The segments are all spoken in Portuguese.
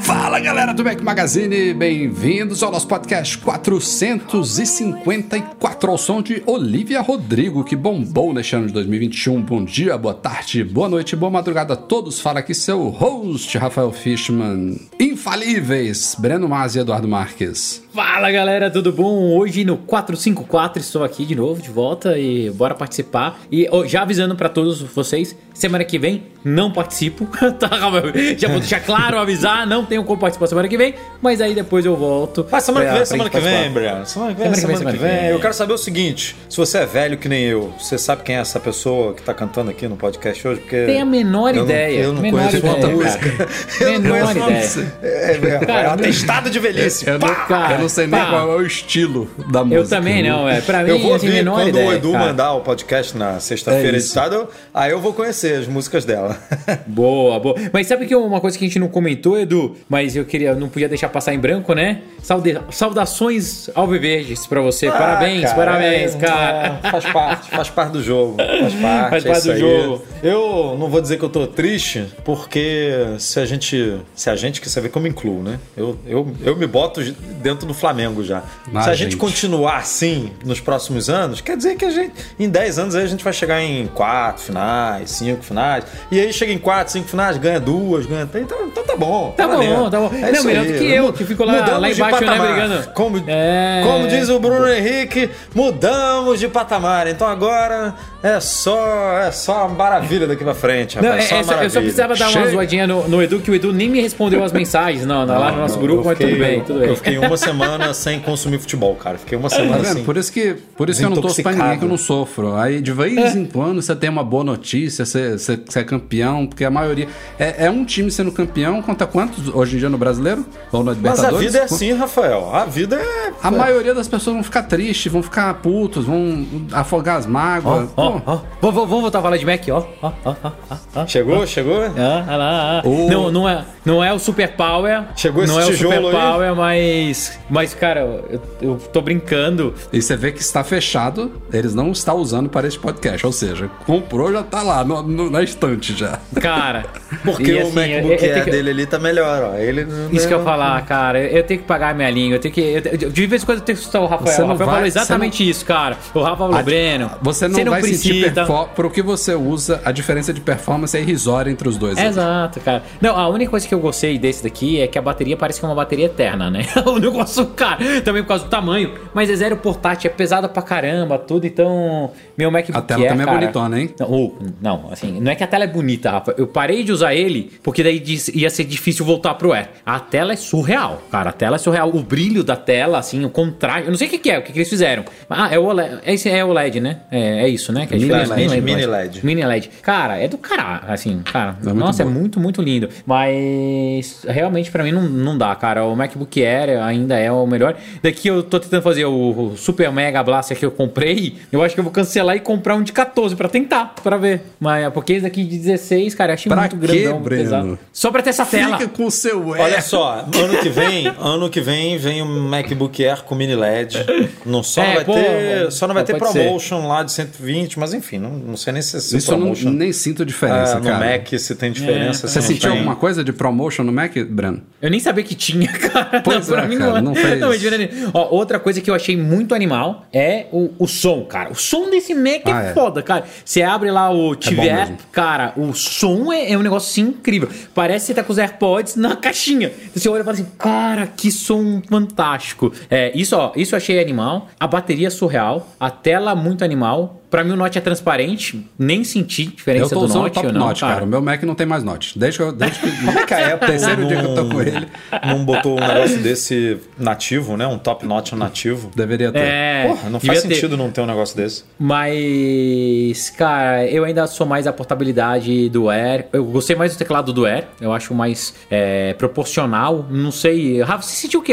Fala galera do Mac Magazine, bem-vindos ao nosso podcast 454 ao som de Olivia Rodrigo, que bombou neste ano de 2021. Bom dia, boa tarde, boa noite, boa madrugada a todos. Fala aqui seu host, Rafael Fishman. Infalíveis, Breno Masi e Eduardo Marques. Fala galera, tudo bom? Hoje no 454 estou aqui de novo, de volta e bora participar. E ó, já avisando pra todos vocês, semana que vem não participo, tá? Já vou deixar claro, avisar, não tenho como participar semana que vem, mas aí depois eu volto. Ah, semana que vem, pra semana que vem. Brian. Semana que vem, Semana que vem, semana que semana que vem. vem. Eu quero saber o seguinte: se você é velho que nem eu, você sabe quem é essa pessoa que tá cantando aqui no podcast hoje? Porque Tem a menor eu não- ideia. eu não menor conheço ideia, outra cara. música. Menor Eu não ideia. sei. É, é, é, Cara, é um atestado de velhice. Eu não, Cara, eu não sei nem pá. qual é o estilo da música. Eu também não, é. Pra mim, Eu vou assim, ouvir menor quando ideia. o Edu cara. mandar o podcast na sexta-feira É editado, aí eu vou conhecer as músicas dela. Boa, boa. Mas sabe que uma coisa que a gente não comentou, Edu, mas eu queria, não podia deixar passar em branco, né? Saude- saudações alviverdes pra você. parabéns, Ah, cara, parabéns, é, cara. é, faz parte, faz parte do jogo. Faz parte, Faz é parte isso do aí. jogo. Eu não vou dizer que eu tô triste, porque se a gente. Se a gente, que você vê que eu me incluo, né? Eu, eu, eu me boto dentro do Flamengo já. Ah, se a gente, gente. continuar assim nos próximos anos, quer dizer que a gente. Em 10 anos a gente vai chegar em quatro finais, cinco finais. E aí chega em quatro, cinco finais, ganha duas, ganha três. Então, então tá bom. Tá bom, valendo. tá bom. É Não, melhor do que eu, que fico lá- lá embaixo, né, brigando. Como, É. como diz o Bruno Henrique, mudamos de patamar. Então agora é só é só maravilha daqui pra frente, Não, rapaz. é- só é eu só precisava dar uma zoadinha no, no Edu, que o Edu nem me respondeu as mensagens não, lá no nosso grupo, mas fiquei- tudo bem, tudo bem. Eu fiquei uma semana sem consumir futebol, cara. Fiquei uma Tá semana vendo? assim. Por isso que, por isso que eu não torço pra ninguém que eu não sofro. Aí de vez em quando você tem uma boa notícia, você, você, você é campeão, porque a maioria. É, é um time sendo campeão contra quantos hoje em dia no brasileiro? Ou no Mas Libertadores? a vida é assim, Rafael. A vida é. A maioria das pessoas vão ficar tristes, vão ficar putos, vão afogar as mágoas. Ó, ó, vamos, voltar a falar de Mac, ó. ó, ó, ó. Chegou, chegou? Ah, ah lá, ah. O- Não, não, é, não é o Super Power. Chegou esse Não é o Super aí? Power, mas. Mas, cara, eu, eu tô brincando. E você vê que está fechado, eles não estão usando para esse podcast. Ou seja, comprou, já tá lá no- no- na estante já. Cara. Porque e, o assim, MacBook eu- eu Air que- dele ali tá melhor, ó. Ele não- Isso que eu ia não- falar, cara. Eu tenho que pagar a minha língua. Eu tenho que. eu- eu- de vez em quando eu tenho que escutar o Rafael. Você O não Rafael vai- falou exatamente isso, cara. O Rafa falou, Breno. Você não, vai sentir precisa. performance. Pro que você usa, a diferença de performance é irrisória entre os dois. Exato, cara. Não, a única coisa que eu gostei desse daqui é que a bateria parece que é uma bateria eterna, né? o cara, também por causa do tamanho. Mas é zero portátil, é pesado pra caramba, tudo. Então, meu MacBook A tela Air, também é cara- bonitona, hein? Não, oh, não, assim, não é que a tela é bonita, Rafa. Eu parei de usar ele porque daí diz- ia ser difícil voltar pro Air. A tela é surreal, cara. A tela é surreal. O brilho da tela, assim, o contraste. Eu não sei o que, que é, o que, que eles fizeram. Ah, é o OLED. Esse é o LED, né? É, é isso, né? Que é Mini. LED, Nem lembro mini. LED. Mini LED. Cara, é do caralho, assim, cara. É nossa, é muito, muito lindo. Mas realmente pra mim não, não dá, cara. O MacBook Air ainda é o melhor. Daqui eu tô tentando fazer o, o Super Mega Blaster que eu comprei. Eu acho que eu vou cancelar e comprar um de 14 pra tentar, pra ver. Mas porque esse daqui de 16, cara, eu achei Pra muito quê, grandão, Breno? pesado. Só pra ter essa tela. Fica com o seu Air. Olha só, ano que vem, ano que vem vem o MacBook Air com mini LED. Não só É, não vai pô, ter, só não vai é, ter pode ser. promotion lá de 120, mas enfim, não, não sei nem se esse Isso eu não, promotion nem sinto diferença, ah, no cara. Mac se tem diferença. É, se Você não sentiu tem. alguma coisa de promotion no Mac, Breno? Eu nem sabia que tinha, cara. Pois pra é, mim cara, não, é. não fez. Não, mas. Ó, outra coisa que eu achei muito animal é o, o som, cara. O som desse Mac Ah, é, é. foda, cara. Você abre lá o TV bom App, cara, o som é, é um negócio assim, incrível. Parece que você tá com os AirPods na caixinha. Você olha e fala assim, cara, que som fantástico. É, isso, ó, isso eu achei animal. A bateria surreal, a tela muito animal. Pra mim o Note é transparente, nem senti Eu diferença tô do usando o Note top ou não, Note, cara. O meu Mac não tem mais Note. Desde que eu. Desde que, Como é que a Apple terceiro dia que eu tô com ele, não botou um negócio desse nativo, né? Um top notch nativo? deveria ter. É, Porra, não faz ter. sentido não ter um negócio desse. Mas, cara, eu ainda sou mais a portabilidade do Air. Eu gostei mais do teclado do Air. Eu acho mais é, proporcional. Não sei. Rafa, você sentiu o que?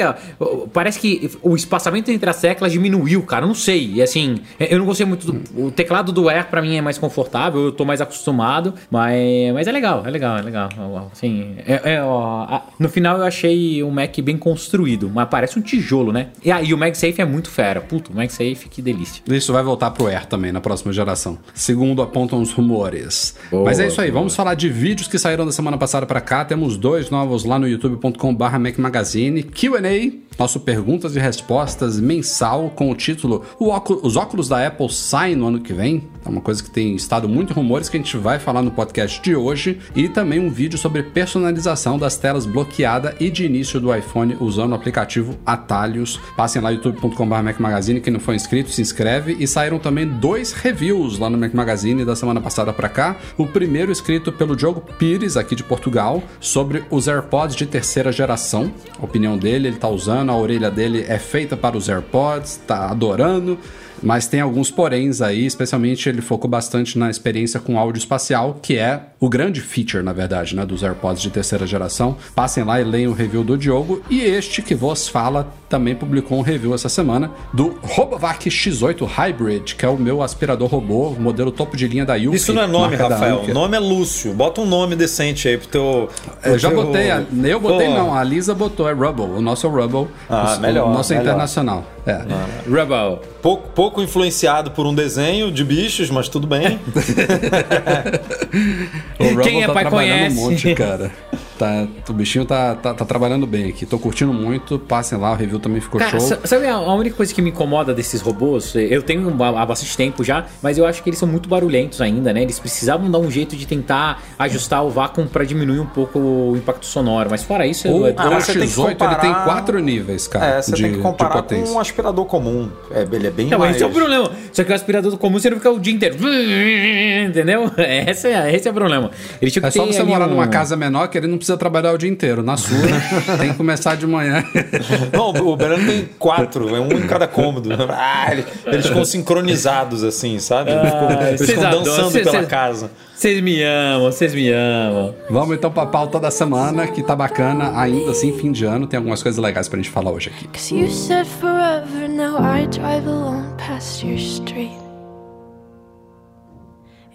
Parece que o espaçamento entre as teclas diminuiu, cara. Eu Não sei. E assim, eu não gostei muito do. O teclado do Air pra mim é mais confortável. Eu tô mais acostumado. Mas, mas é legal, é legal, é legal. Assim, é- é, ó, a- no final eu achei um Mac bem construído. Mas parece um tijolo, né? E aí o MagSafe é muito fera. Puto, o MagSafe, que delícia. Isso vai voltar pro Air também na próxima geração. Segundo apontam os rumores. Boa, Mas é isso aí, boa. vamos falar de vídeos que saíram da semana passada pra cá. Temos dois novos lá no youtube.com/barra Mac Magazine. QA, nosso perguntas e respostas mensal com o título "O óculo- Os óculos da Apple saem no ano que vem. É uma coisa que tem estado muito rumores que a gente vai falar no podcast de hoje. E também um vídeo sobre personalização das telas bloqueada e de início do iPhone usando o aplicativo Atalhos. Passem lá youtube.com.br Mac Magazine. Quem não for inscrito, se inscreve. E saíram também dois reviews lá no Mac Magazine da semana passada pra cá. O primeiro escrito pelo Diogo Pires, aqui de Portugal, sobre os AirPods de terceira geração. A opinião dele, ele tá usando, a orelha dele é feita para os AirPods, tá adorando. Mas tem alguns poréns aí, especialmente ele focou bastante na experiência com áudio espacial, que é o grande feature, na verdade, né, dos AirPods de terceira geração. Passem lá e leiam o review do Diogo. E este que vos fala também publicou um review essa semana do Robovac X8 Hybrid, que é o meu aspirador robô, modelo topo de linha da Yuki. Isso não é nome, Rafael. O nome é Lúcio. Bota um nome decente aí pro teu. pro Eu já teu- botei, eu botei Pô, não, a Lisa botou, é Rubble, o nosso é Rubble. Ah, o, melhor, O nosso melhor. internacional. É. Rebel. Pouco, pouco influenciado por um desenho de bichos, mas tudo bem. Quem é tá pai trabalhando conhece. um monte, cara. Tá, o bichinho tá, tá, tá trabalhando bem aqui. Tô curtindo muito. Passem lá, o review também ficou Cara, show. sa- sabe a a única coisa que me incomoda desses robôs? Eu tenho há bastante tempo já, mas eu acho que eles são muito barulhentos ainda, né? Eles precisavam dar um jeito de tentar ajustar o vácuo pra diminuir um pouco o impacto sonoro. Mas fora isso, O, eu, Ah, o mas você tem que X8 ele tem comparar- quatro níveis, cara. é, você de, tem que comparar com um aspirador comum. É, ele é bem Não, mas mais... esse é o problema. Só que o aspirador comum você não fica o dia inteiro. Entendeu? Esse é, esse é o problema. Ele tinha que É só você morar um- numa casa menor que ele não precisa trabalhar o dia inteiro. Na sua, tem que começar de manhã. Não, o Breno tem quatro, é um em cada cômodo. Ah, ele- eles ficam sincronizados assim, sabe? Eles ficam, eles vocês ficam dançando pela casa. Vocês me amam, vocês me amam. Vamos então pra pauta da semana, que tá bacana. Ainda assim, fim de ano, tem algumas coisas legais pra gente falar hoje aqui. Cause you said forever, now I drive alone past your street.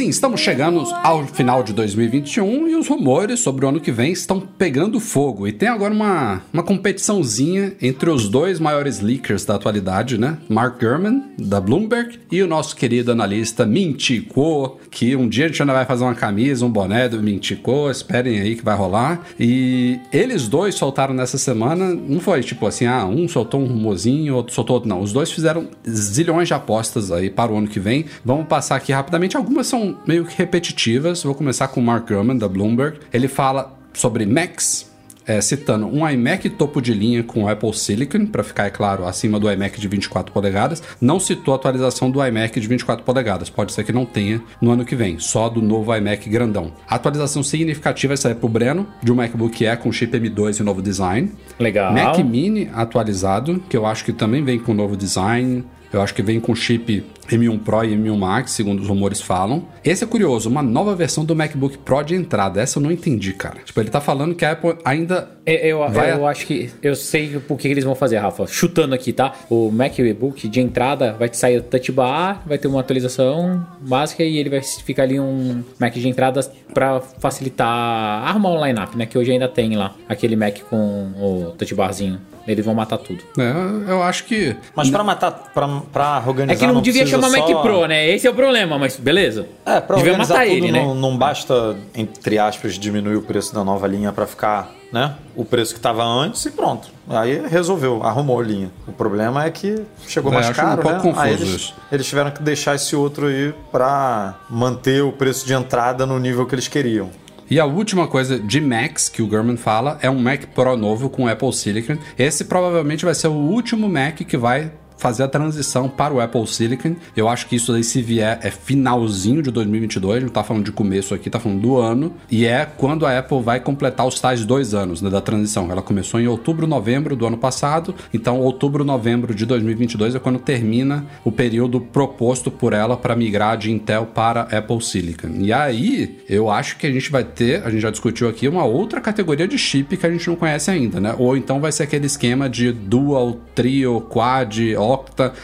Sim, estamos chegando ao final de 2021 e os rumores sobre o ano que vem estão pegando fogo. E tem agora uma, uma competiçãozinha entre os dois maiores leakers da atualidade, né? Mark Gurman, da Bloomberg, e o nosso querido analista Mintico, que um dia a gente ainda vai fazer uma camisa, um boné do Mintico, esperem aí que vai rolar. E eles dois soltaram nessa semana, não foi tipo assim, ah, um soltou um rumorzinho, outro soltou outro, não. Os dois fizeram zilhões de apostas aí para o ano que vem. Vamos passar aqui rapidamente, algumas são meio que repetitivas. Vou começar com o Mark Gurman, da Bloomberg. Ele fala sobre Macs, é, citando um iMac topo de linha com Apple Silicon, para ficar, é claro, acima do iMac de 24 polegadas. Não citou a atualização do iMac de 24 polegadas, pode ser que não tenha no ano que vem, só do novo iMac grandão. A atualização significativa vai sair pro Breno, de um MacBook Air com chip M2 e novo design. Legal. Mac Mini atualizado, que eu acho que também vem com novo design. Eu acho que vem com chip M1 Pro e M1 Max, segundo os rumores falam. Esse é curioso, uma nova versão do MacBook Pro de entrada. Essa eu não entendi, cara. Tipo, ele tá falando que a Apple ainda Eu, eu, Vai eu acho que. Eu sei por que eles vão fazer, Rafa. Chutando aqui, tá? O MacBook de entrada vai te sair o Touch Bar, vai ter uma atualização básica e ele vai ficar ali um Mac de entrada pra facilitar arrumar o line-up, né? Que hoje ainda tem lá aquele Mac com o Touch Barzinho. Eles vão matar tudo. É, eu acho que. Mas pra matar, pra, pra organizar. É que não, devia precisa- chama só- Mac Pro, né? Esse é o problema, mas beleza. É, pra Devia organizar matar tudo, ele, né? não, não basta, entre aspas, diminuir o preço da nova linha pra ficar, né? O preço que tava antes e pronto. Aí resolveu, arrumou a linha. O problema é que chegou É, mais acho um caro, pouco né? confuso Aí eles, isso. eles tiveram que deixar esse outro aí pra manter o preço de entrada no nível que eles queriam. E a última coisa de Macs que o Gurman fala é um Mac Pro novo com Apple Silicon. Esse provavelmente vai ser o último Mac que vai fazer a transição para o Apple Silicon. Eu acho que isso daí, se vier, é finalzinho de 2022, não tá falando de começo aqui, tá falando do ano. E é quando a Apple vai completar os tais dois anos né, da transição. Ela começou em outubro, novembro do ano passado, então outubro, novembro de 2022 é quando termina o período proposto por ela para migrar de Intel para Apple Silicon. E aí, eu acho que a gente vai ter, a gente já discutiu aqui, uma outra categoria de chip que a gente não conhece ainda, né? Ou então vai ser aquele esquema de dual, trio, quad,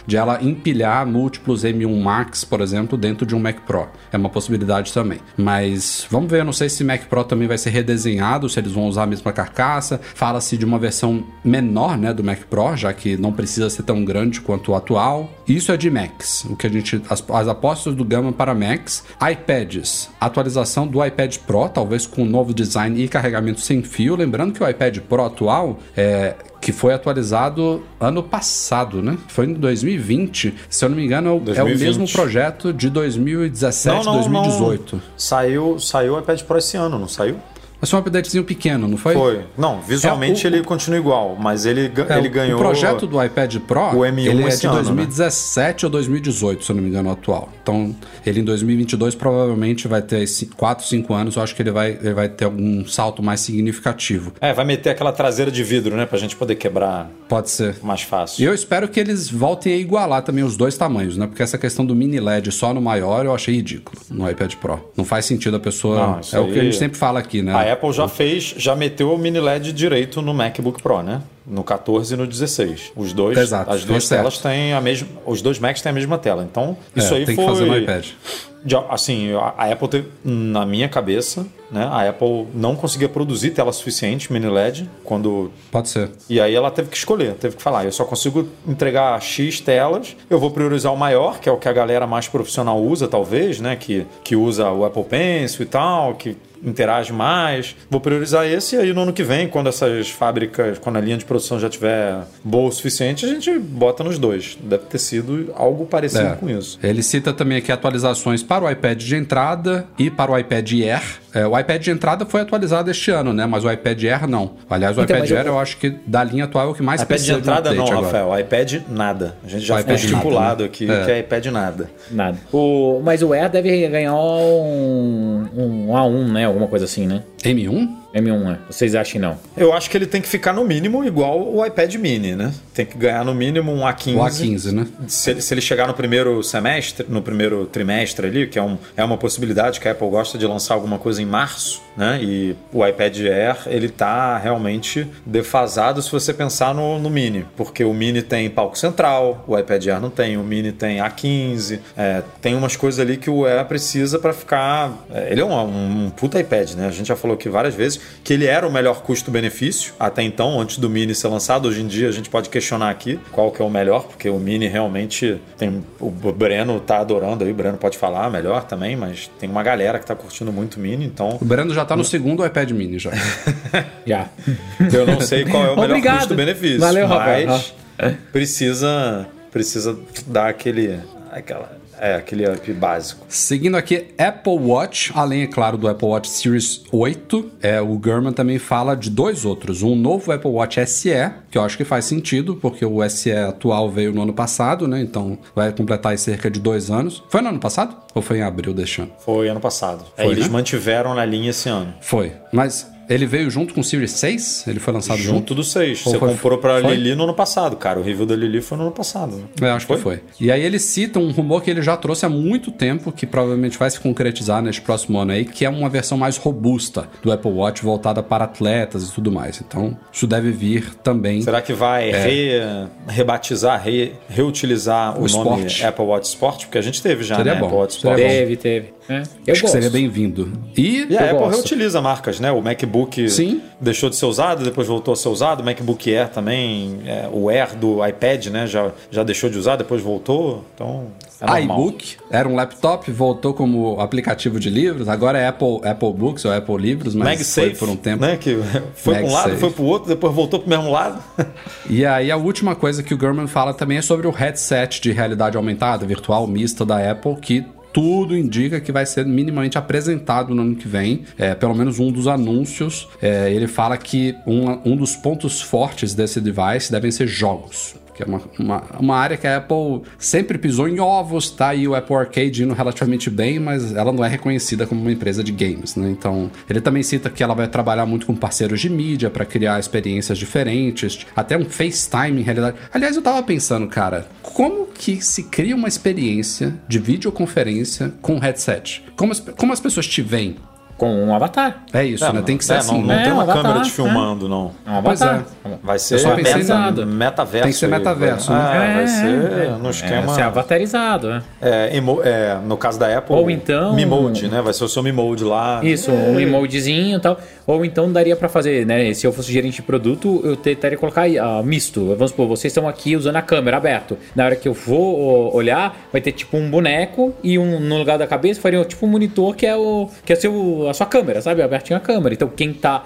de ela empilhar múltiplos M1 Max, por exemplo, dentro de um Mac Pro. É uma possibilidade também. Mas vamos ver, eu não sei se Mac Pro também vai ser redesenhado, se eles vão usar a mesma carcaça. Fala-se de uma versão menor, né, do Mac Pro, já que não precisa ser tão grande quanto o atual. Isso é de Macs, o que a gente as, as apostas do Gama para Macs, iPads, atualização do iPad Pro, talvez com um novo design e carregamento sem fio, lembrando que o iPad Pro atual é que foi atualizado ano passado, né? Foi em 2020. Se eu não me engano, é o- é o 2020. mesmo projeto de 2017, 2018. Saiu, saiu o iPad Pro esse ano, não saiu? Mas foi um updatezinho pequeno, não foi? Foi. Não, visualmente É, o- ele continua igual, mas ele, É, ele ganhou. O projeto do iPad Pro, o M1 ele é de ano, né? 2017 ou 2018, se eu não me engano, atual. Então, ele em 2022 provavelmente vai ter 4, 5 anos. Eu acho que ele vai, ele vai ter algum salto mais significativo. É, vai meter aquela traseira de vidro, né? Pra gente poder quebrar Pode ser. mais fácil. E eu espero que eles voltem a igualar também os dois tamanhos, né? Porque essa questão do mini LED só no maior eu achei ridículo no iPad Pro. Não faz sentido a pessoa. Não, isso é o que a aí- gente sempre fala aqui, né? A Apple já fez, já meteu o mini LED direito no MacBook Pro, né? No 14 e no 16. Os dois, Exato, as duas fez certo. telas têm a mesma, os dois Macs têm a mesma tela. Então, É, isso aí tem foi que fazer no iPad. de- assim, a a Apple teve, na minha cabeça, né? A Apple não conseguia produzir tela suficiente mini LED quando Pode ser. e aí ela teve que escolher, teve que falar, eu só consigo entregar X telas, eu vou priorizar o maior, que é o que a galera mais profissional usa, talvez, né? Que, que usa o Apple Pencil e tal, que interage mais. Vou priorizar esse e aí no ano que vem, quando essas fábricas, quando a linha de produção já tiver boa o suficiente, a gente bota nos dois. Deve ter sido algo parecido É. com isso. Ele cita também aqui atualizações para o iPad de entrada e para o iPad Air. É, o iPad de entrada foi atualizado este ano, né? Mas o iPad Air não. Aliás, o Então, iPad eu- Air eu acho que da linha atual é o que mais iPad de entrada um não, agora. Rafael. iPad nada. A gente já O ficou nada, estipulado né? aqui É. que é iPad nada. Nada. O, mas o Air deve ganhar um, um A1, né? Alguma coisa assim, né? M1? M1, né? Vocês acham não? Eu acho que ele tem que ficar no mínimo igual o iPad mini, né? Tem que ganhar no mínimo um A15. O A15, né? Se ele, se ele chegar no primeiro semestre, no primeiro trimestre ali, que é, um, é uma possibilidade que a Apple gosta de lançar alguma coisa em março, né? E o iPad Air, ele tá realmente defasado se você pensar no, no Mini, porque o Mini tem palco central, o iPad Air não tem, o Mini tem A15, é, tem umas coisas ali que o Air precisa para ficar... é, ele é um, um puta iPad, né? A gente já falou aqui várias vezes que ele era o melhor custo-benefício até então, antes do Mini ser lançado. Hoje em dia a gente pode questionar aqui qual que é o melhor, porque o Mini realmente tem. O Breno tá adorando aí, o Breno pode falar melhor também, mas tem uma galera que tá curtindo muito o Mini, então O Brando já tá no segundo iPad mini já. Já. eu não sei qual é o melhor custo-benefício. Valeu, mas precisa, precisa dar aquele. Aquela, é, aquele up básico. Seguindo aqui, Apple Watch, além, é claro, do Apple Watch Series 8, é, o Gurman também fala de dois outros. Um novo Apple Watch SE, que eu acho que faz sentido, porque o SE atual veio no ano passado, né? Então vai completar aí cerca de dois anos. Foi no ano passado? Ou foi em abril deste ano? Foi ano passado. É, Foi, eles né? mantiveram na linha esse ano. Foi. Mas ele veio junto com o Series 6? Ele foi lançado junto? Junto do 6. Ou Você foi- comprou pra foi? Lili no ano passado, cara. O review da Lili foi no ano passado. Né? É, acho que foi. E aí ele cita um rumor que ele já trouxe há muito tempo, que provavelmente vai se concretizar neste próximo ano aí, que é uma versão mais robusta do Apple Watch voltada para atletas e tudo mais. Então, isso deve vir também. Será que vai re- rebatizar, re- reutilizar o, O nome Sport. Apple Watch Sport? Porque a gente teve já, Seria né? bom. Apple Watch Sport. Teve, teve. É. Eu Acho que seria bem-vindo. E, E a Eu Apple gosto. reutiliza marcas, né? O MacBook Sim. deixou de ser usado, depois voltou a ser usado. O MacBook Air também, é, o Air do iPad, né? Já, já deixou de usar, depois voltou. Então, É iBook era um laptop, voltou como aplicativo de livros, agora é Apple, Apple Books ou Apple Livros, mas MagSafe, foi por um tempo. né? Que foi para um lado, foi para o outro, depois voltou para o mesmo lado. E aí a última coisa que o Gurman fala também é sobre o headset de realidade aumentada, virtual mista da Apple, que tudo indica que vai ser minimamente apresentado no ano que vem, é, pelo menos um dos anúncios. É, ele fala que um, um dos pontos fortes desse device devem ser jogos. Que é uma, uma, uma área que a Apple sempre pisou em ovos, tá aí o Apple Arcade indo relativamente bem, mas ela não é reconhecida como uma empresa de games, né? Então, ele também cita que ela vai trabalhar muito com parceiros de mídia para criar experiências diferentes, até um FaceTime em realidade. Aliás, eu tava pensando, cara, como que se cria uma experiência de videoconferência com headset? Como as, como as pessoas te veem? Com um avatar. É isso, É, né? Tem que ser é, assim, não, não né? É, tem uma um avatar, câmera te é. filmando, não. É um Pois avatar. Vai ser só meta, metaverso. Tem que ser aí, metaverso, vai- né? É, vai ser é. no É, esquema. ser avatarizado, é. É, emo- é, no caso da Apple, Ou então- Mi Mode, né? Vai ser o seu Mi Mode lá. Isso, um emojizinho e tal. Ou então daria pra fazer, né? Se eu fosse gerente de produto, eu tentaria colocar aí, ah, misto. Vamos supor, vocês estão aqui usando a câmera aberto. Na hora que eu vou olhar, vai ter tipo um boneco e um no lugar da cabeça faria tipo um monitor que é o que é seu, a sua câmera, sabe? Abertinho a câmera. Então quem tá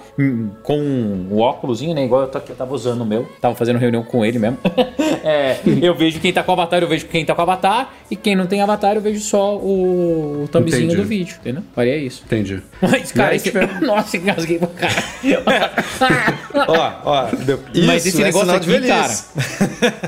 com o óculosinho, né? Igual eu, tô aqui, eu tava usando o meu, tava fazendo reunião com ele mesmo. É, eu vejo quem tá com o avatar, eu vejo quem tá com o avatar. E quem não tem avatar, eu vejo só o, o thumbzinho Entendi. do vídeo, entendeu? Faria isso. Entendi. Mas, cara, esse... tiver- Nossa, engasguei pra cara. Ó, ó. de- Mas isso esse é negócio de aqui, cara.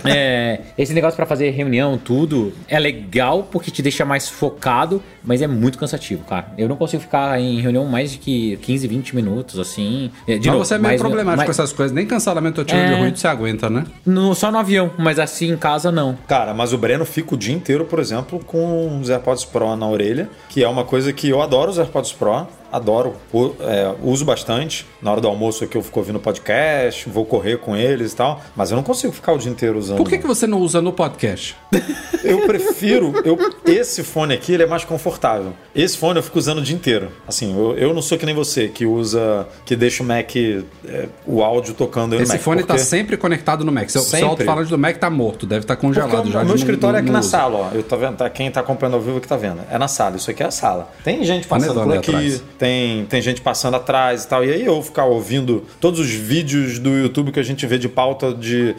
é, esse negócio pra fazer reunião, tudo, é legal porque te deixa mais focado, mas é muito cansativo, cara. Eu não consigo ficar em reunião mais de que 15, 20 minutos, assim. É, De Mas novo, você é meio problemático mas- com essas coisas. Nem cancelamento ou tiro de É. ruído você aguenta, né? no- só no avião, mas assim em casa não. Cara, mas o Breno fica o dia inteiro, por exemplo, com os AirPods Pro na orelha, que é uma coisa que eu adoro os AirPods Pro, adoro, é, uso bastante. Na hora do almoço aqui eu fico ouvindo podcast, vou correr com eles e tal, mas eu não consigo ficar o dia inteiro usando. Por que, que você não usa no podcast? Eu prefiro. Eu, esse fone aqui ele é mais confortável. Esse fone eu fico usando o dia inteiro. Assim, eu, eu não sou que nem você, que usa. que deixa o Mac. é, o áudio tocando Esse Mac. fone tá porque- sempre conectado no Mac. Seu, seu Sempre. alto-falante do Mac tá morto, deve estar Porque congelado já. o meu escritório é aqui na usa. sala, ó. Eu tô vendo, tá, quem tá acompanhando ao vivo que tá vendo. É na sala, isso aqui é a sala. Tem gente passando por aqui. Tem, tem gente passando atrás e tal. E aí eu ficar ouvindo todos os vídeos do YouTube que a gente vê de pauta de,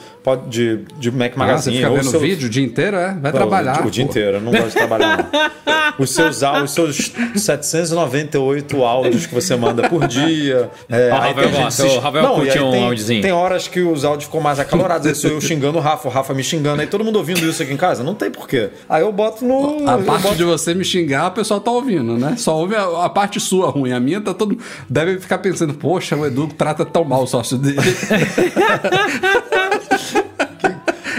de, de Mac Ah, você Magazine. fica vendo seu- vídeo o dia inteiro, é? Vai Não, trabalhar. O, dia pô. inteiro, eu não gosto de trabalhar, não. Os seus, os seus 798 áudios que você manda por dia. É, aí Rafael tem gente gosta, se- o Rafael Não, curte um tem, áudiozinho. Tem horas que os áudios ficam mais acalorados. Aí sou eu xingando o Rafa, o Rafa me xingando. Aí todo mundo ouvindo isso aqui em casa. Não tem porquê. Aí eu boto no. A parte boto- de você me xingar, o pessoal tá ouvindo, né? Só ouve a, a parte sua ruim. A minha tá todo. Deve ficar pensando, poxa, o Edu trata tão mal o sócio dele.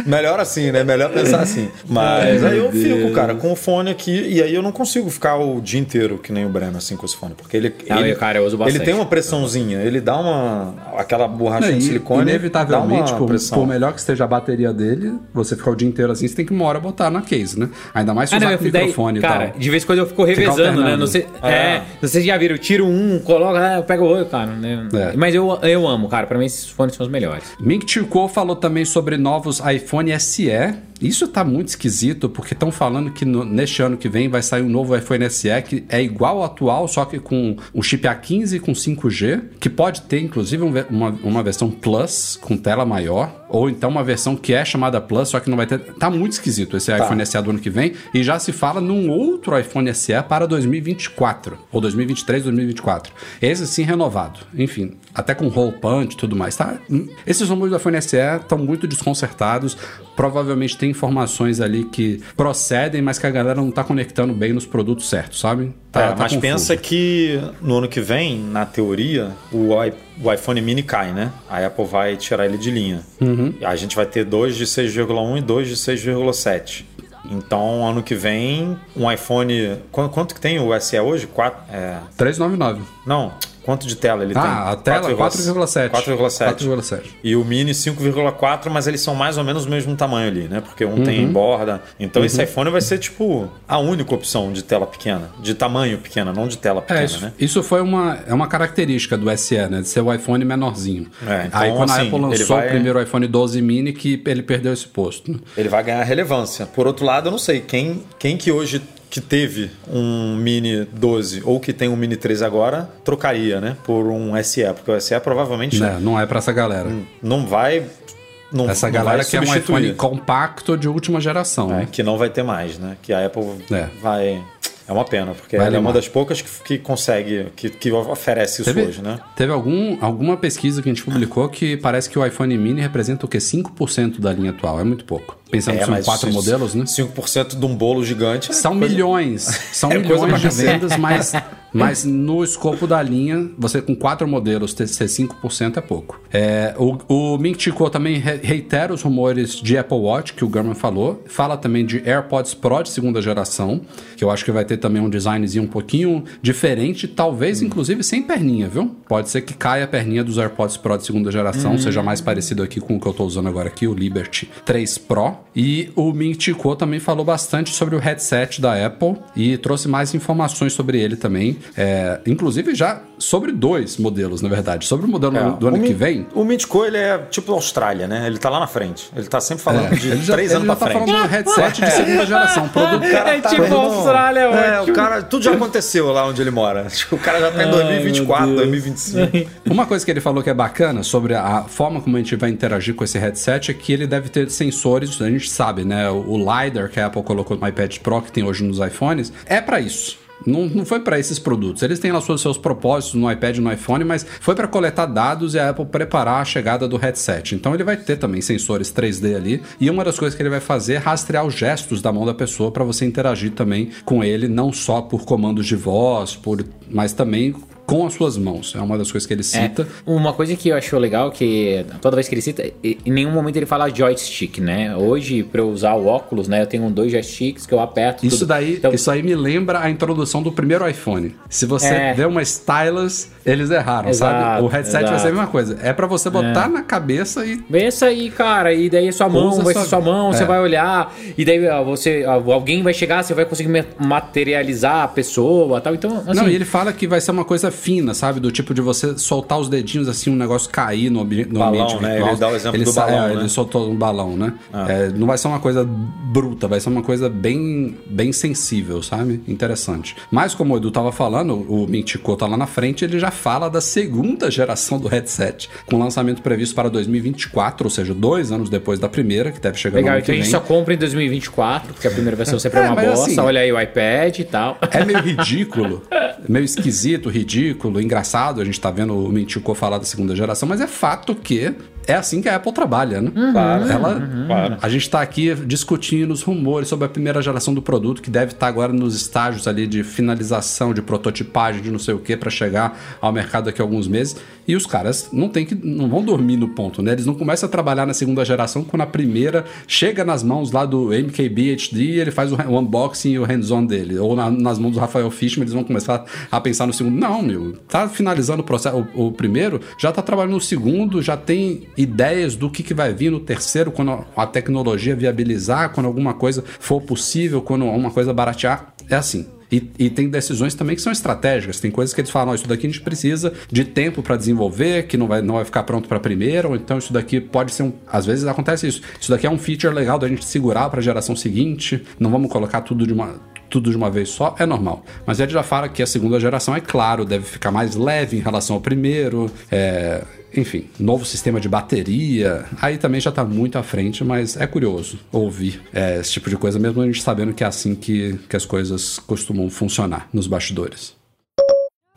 Melhor assim, né? Melhor pensar assim. Mas Ai, aí eu meu fico, Deus. cara, com o fone aqui. E aí eu não consigo ficar o dia inteiro que nem o Breno, assim, com esse fone. Porque ele. Não, ele eu, cara, eu uso bastante. Ele tem uma pressãozinha. Ele dá uma. Aquela borracha Não, de silicone. inevitavelmente, dá uma por, pressão. por melhor que esteja a bateria dele, você ficar o dia inteiro assim, você tem que uma hora botar na case, né? Ainda mais se Ah, usar não, com daí, microfone cara, e tal. de vez em quando eu fico revezando, né? Não sei, É. é. não sei se já viram, eu tiro um, coloco, ah, eu pego o outro, cara. né? É. Mas eu, eu amo, cara. Pra mim esses fones são os melhores. Ming Chiu Kuo falou também sobre novos iPhone SE. Isso tá muito esquisito, porque estão falando que no- neste ano que vem vai sair um novo iPhone SE que é igual ao atual, só que com um chip A15 com 5G, que pode ter inclusive um uma, uma versão Plus com tela maior, ou então uma versão que é chamada Plus, só que não vai ter. Tá muito esquisito esse iPhone SE do ano que vem, e já se fala num outro iPhone SE para 2024, ou 2023, 2024. Esse sim renovado. Enfim, até com roll punch e tudo mais. Tá? Hum, Esses números do iPhone SE estão muito desconcertados. Provavelmente tem informações ali que procedem, mas que a galera não tá conectando bem nos produtos certos, sabe? Tá, É, tá mas confuso. pensa que no ano que vem, na teoria, o, i- o iPhone mini cai, né? A Apple vai tirar ele de linha. Uhum. A gente vai ter dois de 6,1 e dois de 6,7. Então, ano que vem, um iPhone. Quanto, que tem o SE hoje? Quatro, é, 399. não, Quanto de tela ele tem? Ah, a tela 4,7. 4,7. 4,7. E o Mini 5,4, mas eles são mais ou menos o mesmo tamanho ali, né? Porque um Uhum. tem borda. Então esse iPhone vai ser tipo a única opção de tela pequena, de tamanho pequena, não de tela pequena, É, isso, né? isso foi uma, é uma característica do SE, né? De ser o iPhone menorzinho. É, então, Aí quando a assim, Apple ele lançou vai- o primeiro iPhone 12 mini, que ele perdeu esse posto. né? Ele vai ganhar relevância. Por outro lado, eu não sei quem, quem que hoje que teve um Mini 12 ou que tem um Mini 13 agora, trocaria, né? Por um SE, porque o SE provavelmente Né, Não é pra essa galera. não vai. Não, Essa não galera vai quer um iPhone compacto de última geração. É, né? que não vai ter mais, né? Que a Apple É. vai. É uma pena, porque Vai ela é uma das poucas que, que consegue, que, que oferece isso Teve, hoje, né? teve algum, alguma pesquisa que a gente publicou que parece que o iPhone mini representa o quê? 5% da linha atual. É muito pouco. Pensando que são quatro isso- modelos, né? 5% de um bolo gigante. é São coisa- milhões. São É coisa milhões de vendas, mas, mas no escopo da linha, você com quatro modelos ter ser 5% é pouco. É, o, o Ming Chi Kuo também re- reitera os rumores de Apple Watch, que o Gurman falou. Fala também de AirPods Pro de segunda geração, que eu acho que vai ter também um designzinho um pouquinho diferente, talvez inclusive sem perninha, viu? Pode ser que caia a perninha dos AirPods Pro de segunda geração, seja mais parecido aqui com o que eu tô usando agora aqui, o Liberty 3 Pro. E o Ming Chi Kuo também falou bastante sobre o headset da Apple e trouxe mais informações sobre ele também. É, inclusive já sobre dois modelos, na verdade. Sobre o modelo É, do ano que vem. O Mítico, ele é tipo Austrália, né? Ele tá lá na frente. Ele tá sempre falando É, de ele já, três ele anos já pra tá frente. falando do headset de segunda geração. Produto, É tipo irmão, Austrália, É, o cara, tudo já aconteceu lá onde ele mora. Tipo, O cara já tá em 2024, meu Deus. 2025. Uma coisa que ele falou que é bacana sobre a forma como a gente vai interagir com esse headset é que ele deve ter sensores, a gente sabe, né? O LiDAR que a Apple colocou no iPad Pro, que tem hoje nos iPhones, é pra isso. Não, não foi para esses produtos. Eles têm lá os seus propósitos no iPad e no iPhone, mas foi para coletar dados e a Apple preparar a chegada do headset. Então ele vai ter também sensores 3D ali. E uma das coisas que ele vai fazer é rastrear os gestos da mão da pessoa para você interagir também com ele, não só por comandos de voz, por, mas também com as suas mãos. É uma das coisas que ele É, cita. uma coisa que eu achou legal que toda vez que ele cita, em nenhum momento ele fala joystick, né? Hoje, pra eu usar o óculos, né, eu tenho dois joysticks que eu aperto. Isso tudo. daí, Então, isso aí me lembra a introdução do primeiro iPhone. Se você É. vê uma stylus, eles erraram, Exato, sabe? O headset vai ser a exato. mesma coisa. É pra você botar na cabeça e Pensa aí, cara, e daí sua mão Usa vai sua- ser sua mão, É. você vai olhar, e daí você, alguém vai chegar, você vai conseguir materializar a pessoa tal. Então, assim, Não, e ele fala que vai ser uma coisa fina, sabe? Do tipo de você soltar os dedinhos assim, um negócio cair no, ambi no Balão, ambiente né? virtual. Ele dá o exemplo do sa- balão, é, né? Ele soltou um balão, né? É, não vai ser uma coisa bruta, vai ser uma coisa bem, bem sensível, sabe? Interessante. Mas como o Edu tava falando, o Mintico tá lá na frente, ele já fala da segunda geração do headset, com lançamento previsto para 2024, ou seja, dois anos depois da primeira, que deve chegar no legal. ano que Então a gente vem. só compra em 2024, porque a primeira versão sempre é, É, uma bosta. assim- Olha aí o iPad e tal. É meio ridículo, meio esquisito, ridículo, engraçado. A gente tá vendo o Mintico falar da segunda geração, mas é fato que é assim que a Apple trabalha, né? Claro. Ela, Claro. A gente tá aqui discutindo os rumores sobre a primeira geração do produto, que deve estar agora nos estágios ali de finalização, de prototipagem, de não sei o que, para chegar ao mercado daqui a alguns meses. E os caras não tem que, não vão dormir no ponto, né? Eles não começam a trabalhar na segunda geração quando a primeira chega nas mãos lá do MKBHD e ele faz o, o unboxing e o hands-on dele. Ou na- nas mãos do Rafael Fishman, eles vão começar a pensar no segundo. Não, meu, tá finalizando o processo, o, o primeiro, já tá trabalhando no segundo, já tem ideias do que, que vai vir no terceiro, quando a tecnologia viabilizar, quando alguma coisa for possível, quando uma coisa baratear. É assim. E, e tem decisões também que são estratégicas. Tem coisas que eles falam, "Ó, isso daqui a gente precisa de tempo para desenvolver, que não vai, não vai ficar pronto para primeira, ou então isso daqui pode ser um. Às vezes acontece isso. Isso daqui é um feature legal da gente segurar para a geração seguinte. Não vamos colocar tudo de uma tudo de uma vez só, é normal. Mas ele já fala que a segunda geração, é claro, deve ficar mais leve em relação ao primeiro. é, enfim, novo sistema de bateria. Aí também já tá muito à frente, mas é curioso ouvir é, esse tipo de coisa, mesmo a gente sabendo que é assim que, que as coisas costumam funcionar nos bastidores.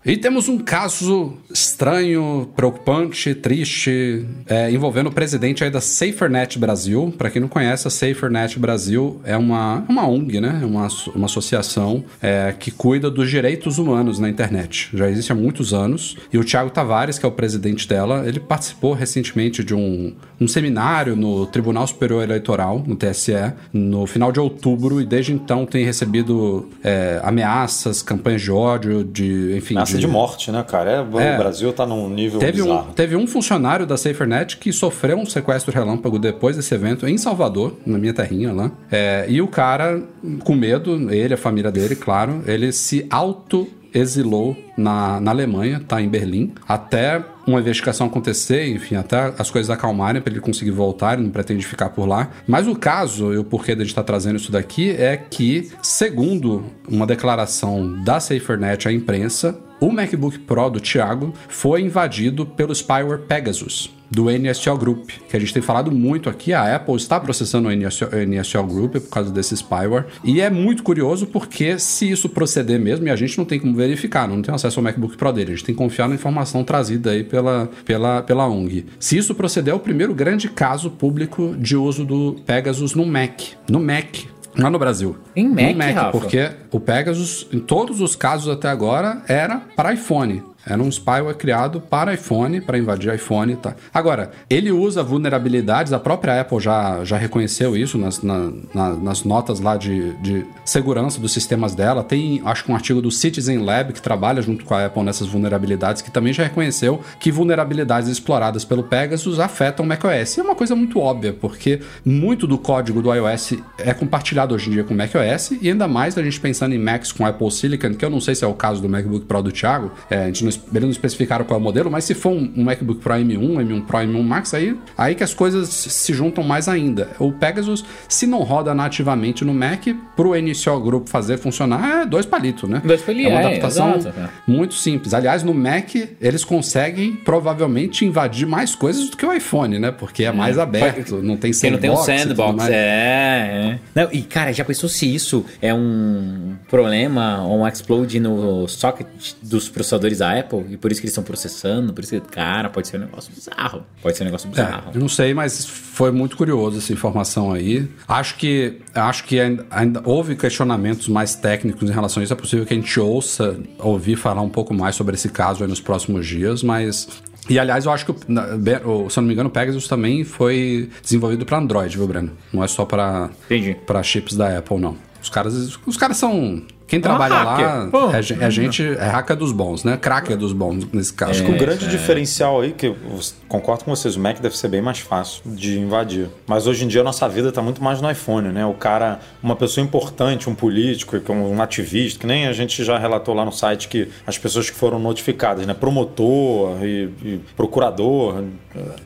E temos um caso estranho, preocupante, triste, é, envolvendo o presidente aí da SaferNet Brasil. Para quem não conhece, a SaferNet Brasil é uma, uma ONG, né? É uma, uma associação é, que cuida dos direitos humanos na internet. Já existe há muitos anos. E o Thiago Tavares, que é o presidente dela, ele participou recentemente de um, um seminário no Tribunal Superior Eleitoral, no TSE, no final de outubro, e desde então tem recebido é, ameaças, campanhas de ódio, de, enfim, Ameaças de morte, né, cara? É, o É. Brasil tá num nível Teve um, bizarro. teve um funcionário da SaferNet que sofreu um sequestro relâmpago depois desse evento em Salvador, na minha terrinha lá. É, e o cara, com medo, ele, a família dele, claro, ele se auto-exilou na, na Alemanha, tá em Berlim, até uma investigação acontecer, enfim, até as coisas acalmarem para ele conseguir voltar, ele não pretende ficar por lá. Mas o caso, e o porquê de estar trazendo isso daqui, é que, segundo uma declaração da SaferNet à imprensa, o MacBook Pro do Thiago foi invadido pelo spyware Pegasus do NSO Group, que a gente tem falado muito aqui. A Apple está processando o NSO, NSO Group por causa desse spyware. E é muito curioso porque se isso proceder mesmo, e a gente não tem como verificar, não tem acesso ao MacBook Pro dele, a gente tem que confiar na informação trazida aí pela, pela, pela ONG. Se isso proceder, é o primeiro grande caso público de uso do Pegasus no Mac. No Mac. Lá no Brasil. Em Mac, no Mac, Rafa? porque o Pegasus, em todos os casos até agora, era para iPhone. Era um spyware criado para iPhone, para invadir iPhone, tá? Agora, ele usa vulnerabilidades, a própria Apple já, já reconheceu isso nas, na- na- nas notas lá de, de segurança dos sistemas dela. Tem, acho que um artigo do Citizen Lab que trabalha junto com a Apple nessas vulnerabilidades, que também já reconheceu que vulnerabilidades exploradas pelo Pegasus afetam o macOS. É uma coisa muito óbvia, porque muito do código do iOS é compartilhado hoje em dia com o macOS, e ainda mais a gente pensando em Macs com Apple Silicon, que eu não sei se é o caso do MacBook Pro do Thiago, é, a gente não, eles não especificaram qual é o modelo, mas se for um, um MacBook Pro M1, M1 Pro, M1 Max, aí, aí que as coisas se juntam mais ainda. O Pegasus, se não roda nativamente no Mac, pro NCO Group fazer funcionar, é dois palitos, né? Dois palitos, É uma é, adaptação exato, cara. muito simples. Aliás, no Mac, eles conseguem provavelmente invadir mais coisas do que o iPhone, né? Porque é mais aberto, não tem Porque não tem um sandbox e sandbox, é, é. Não, e cara, já pensou se isso é um problema ou um explode no socket dos processadores da Apple e por isso que eles estão processando, por isso que, cara, pode ser um negócio bizarro. Pode ser um negócio É, bizarro. eu não sei, mas foi muito curioso essa informação aí. Acho que acho que ainda, ainda houve questionamentos mais técnicos em relação a isso. É possível que a gente ouça, ouvir falar um pouco mais sobre esse caso aí nos próximos dias, mas e aliás, eu acho que, o- se eu não me engano, o Pegasus também foi desenvolvido para Android, viu, Breno? Não é só para chips da Apple, não. Os caras, os caras são quem trabalha lá. Pô. é, é gente, é hacker dos bons, né? Cracker dos bons nesse caso. Acho que o grande diferencial aí, que eu concordo com vocês, o Mac deve ser bem mais fácil de invadir. Mas hoje em dia a nossa vida está muito mais no iPhone, né? O cara, uma pessoa importante, um político, é um ativista, que nem a gente já relatou lá no site que as pessoas que foram notificadas, né? Promotor e, e procurador,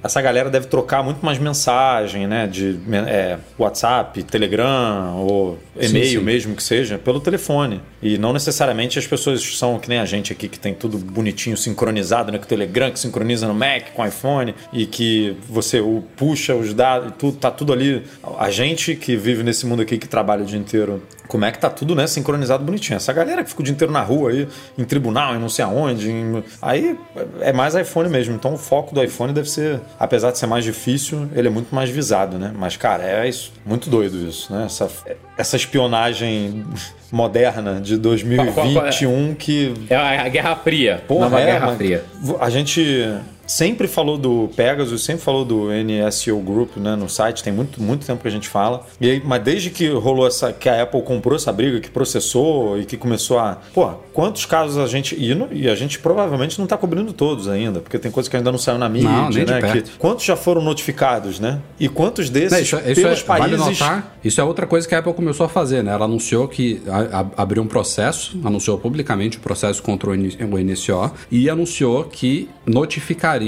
essa galera deve trocar muito mais mensagem, né? De é, WhatsApp, Telegram ou e-mail sim. mesmo que seja, pelo telefone. E não necessariamente as pessoas são que nem a gente aqui, que tem tudo bonitinho, sincronizado, né? Com o Telegram, que sincroniza no Mac, com o iPhone, e que você o puxa os dados, tudo, tá tudo ali. A gente que vive nesse mundo aqui, que trabalha o dia inteiro com o Mac, tá tudo, né? Sincronizado bonitinho. Essa galera que fica o dia inteiro na rua aí, em tribunal, em não sei aonde, em- aí é mais iPhone mesmo. Então o foco do iPhone deve ser, apesar de ser mais difícil, ele é muito mais visado, né? Mas, cara, é isso, muito doido isso, né? Essa, essa espionagem moderna de 2021 que É a Guerra Fria. Porra, é, Guerra Fria. A gente sempre falou do Pegasus, sempre falou do NSO Group né, no site, tem muito, muito tempo que a gente fala. E aí, mas desde que rolou essa. que a Apple comprou essa briga, que processou e que começou a. Pô, quantos casos a gente. E, e a gente provavelmente não está cobrindo todos ainda, porque tem coisa que ainda não saiu na mídia, Não, né? que- quantos já foram notificados, né? E quantos desses Não, isso, isso pelos é, países. Vale notar, isso é outra coisa que a Apple começou a fazer, né? Ela anunciou que a- a- abriu um processo, anunciou publicamente o processo contra o o NSO e anunciou que notificaria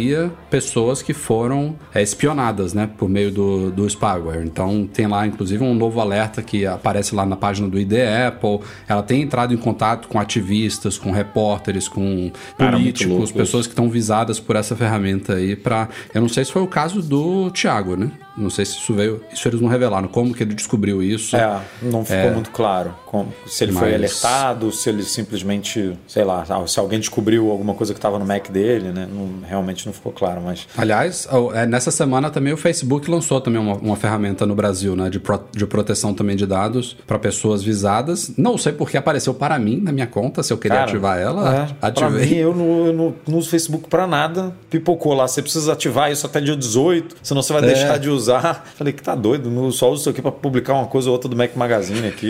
pessoas que foram é, espionadas, né? Por meio do, do spyware. Então tem lá, inclusive, um novo alerta que aparece lá na página do ID Apple. Ela tem entrado em contato com ativistas, com repórteres, com Cara, políticos, pessoas que estão visadas por essa ferramenta aí para eu não sei se foi o caso do Thiago, né? Não sei se isso veio, isso eles não revelaram como que ele descobriu isso. É, não ficou muito claro como- se ele foi Mas- alertado, se ele simplesmente, sei lá, ah, se alguém descobriu alguma coisa que estava no Mac dele, né? Não- realmente não ficou claro, mas Aliás, é, nessa semana também o Facebook lançou também uma, uma ferramenta no Brasil, né, de, pro- de proteção também de dados para pessoas visadas. Não sei porque apareceu para mim na minha conta, se eu queria Cara, ativar ela, é, ativei. mim, eu não, eu não- não uso Facebook pra nada. Pipocou lá, você precisa ativar isso até dia 18, senão você vai É. deixar de usar. Falei que tá doido, não só uso isso aqui pra publicar uma coisa ou outra do Mac Magazine aqui.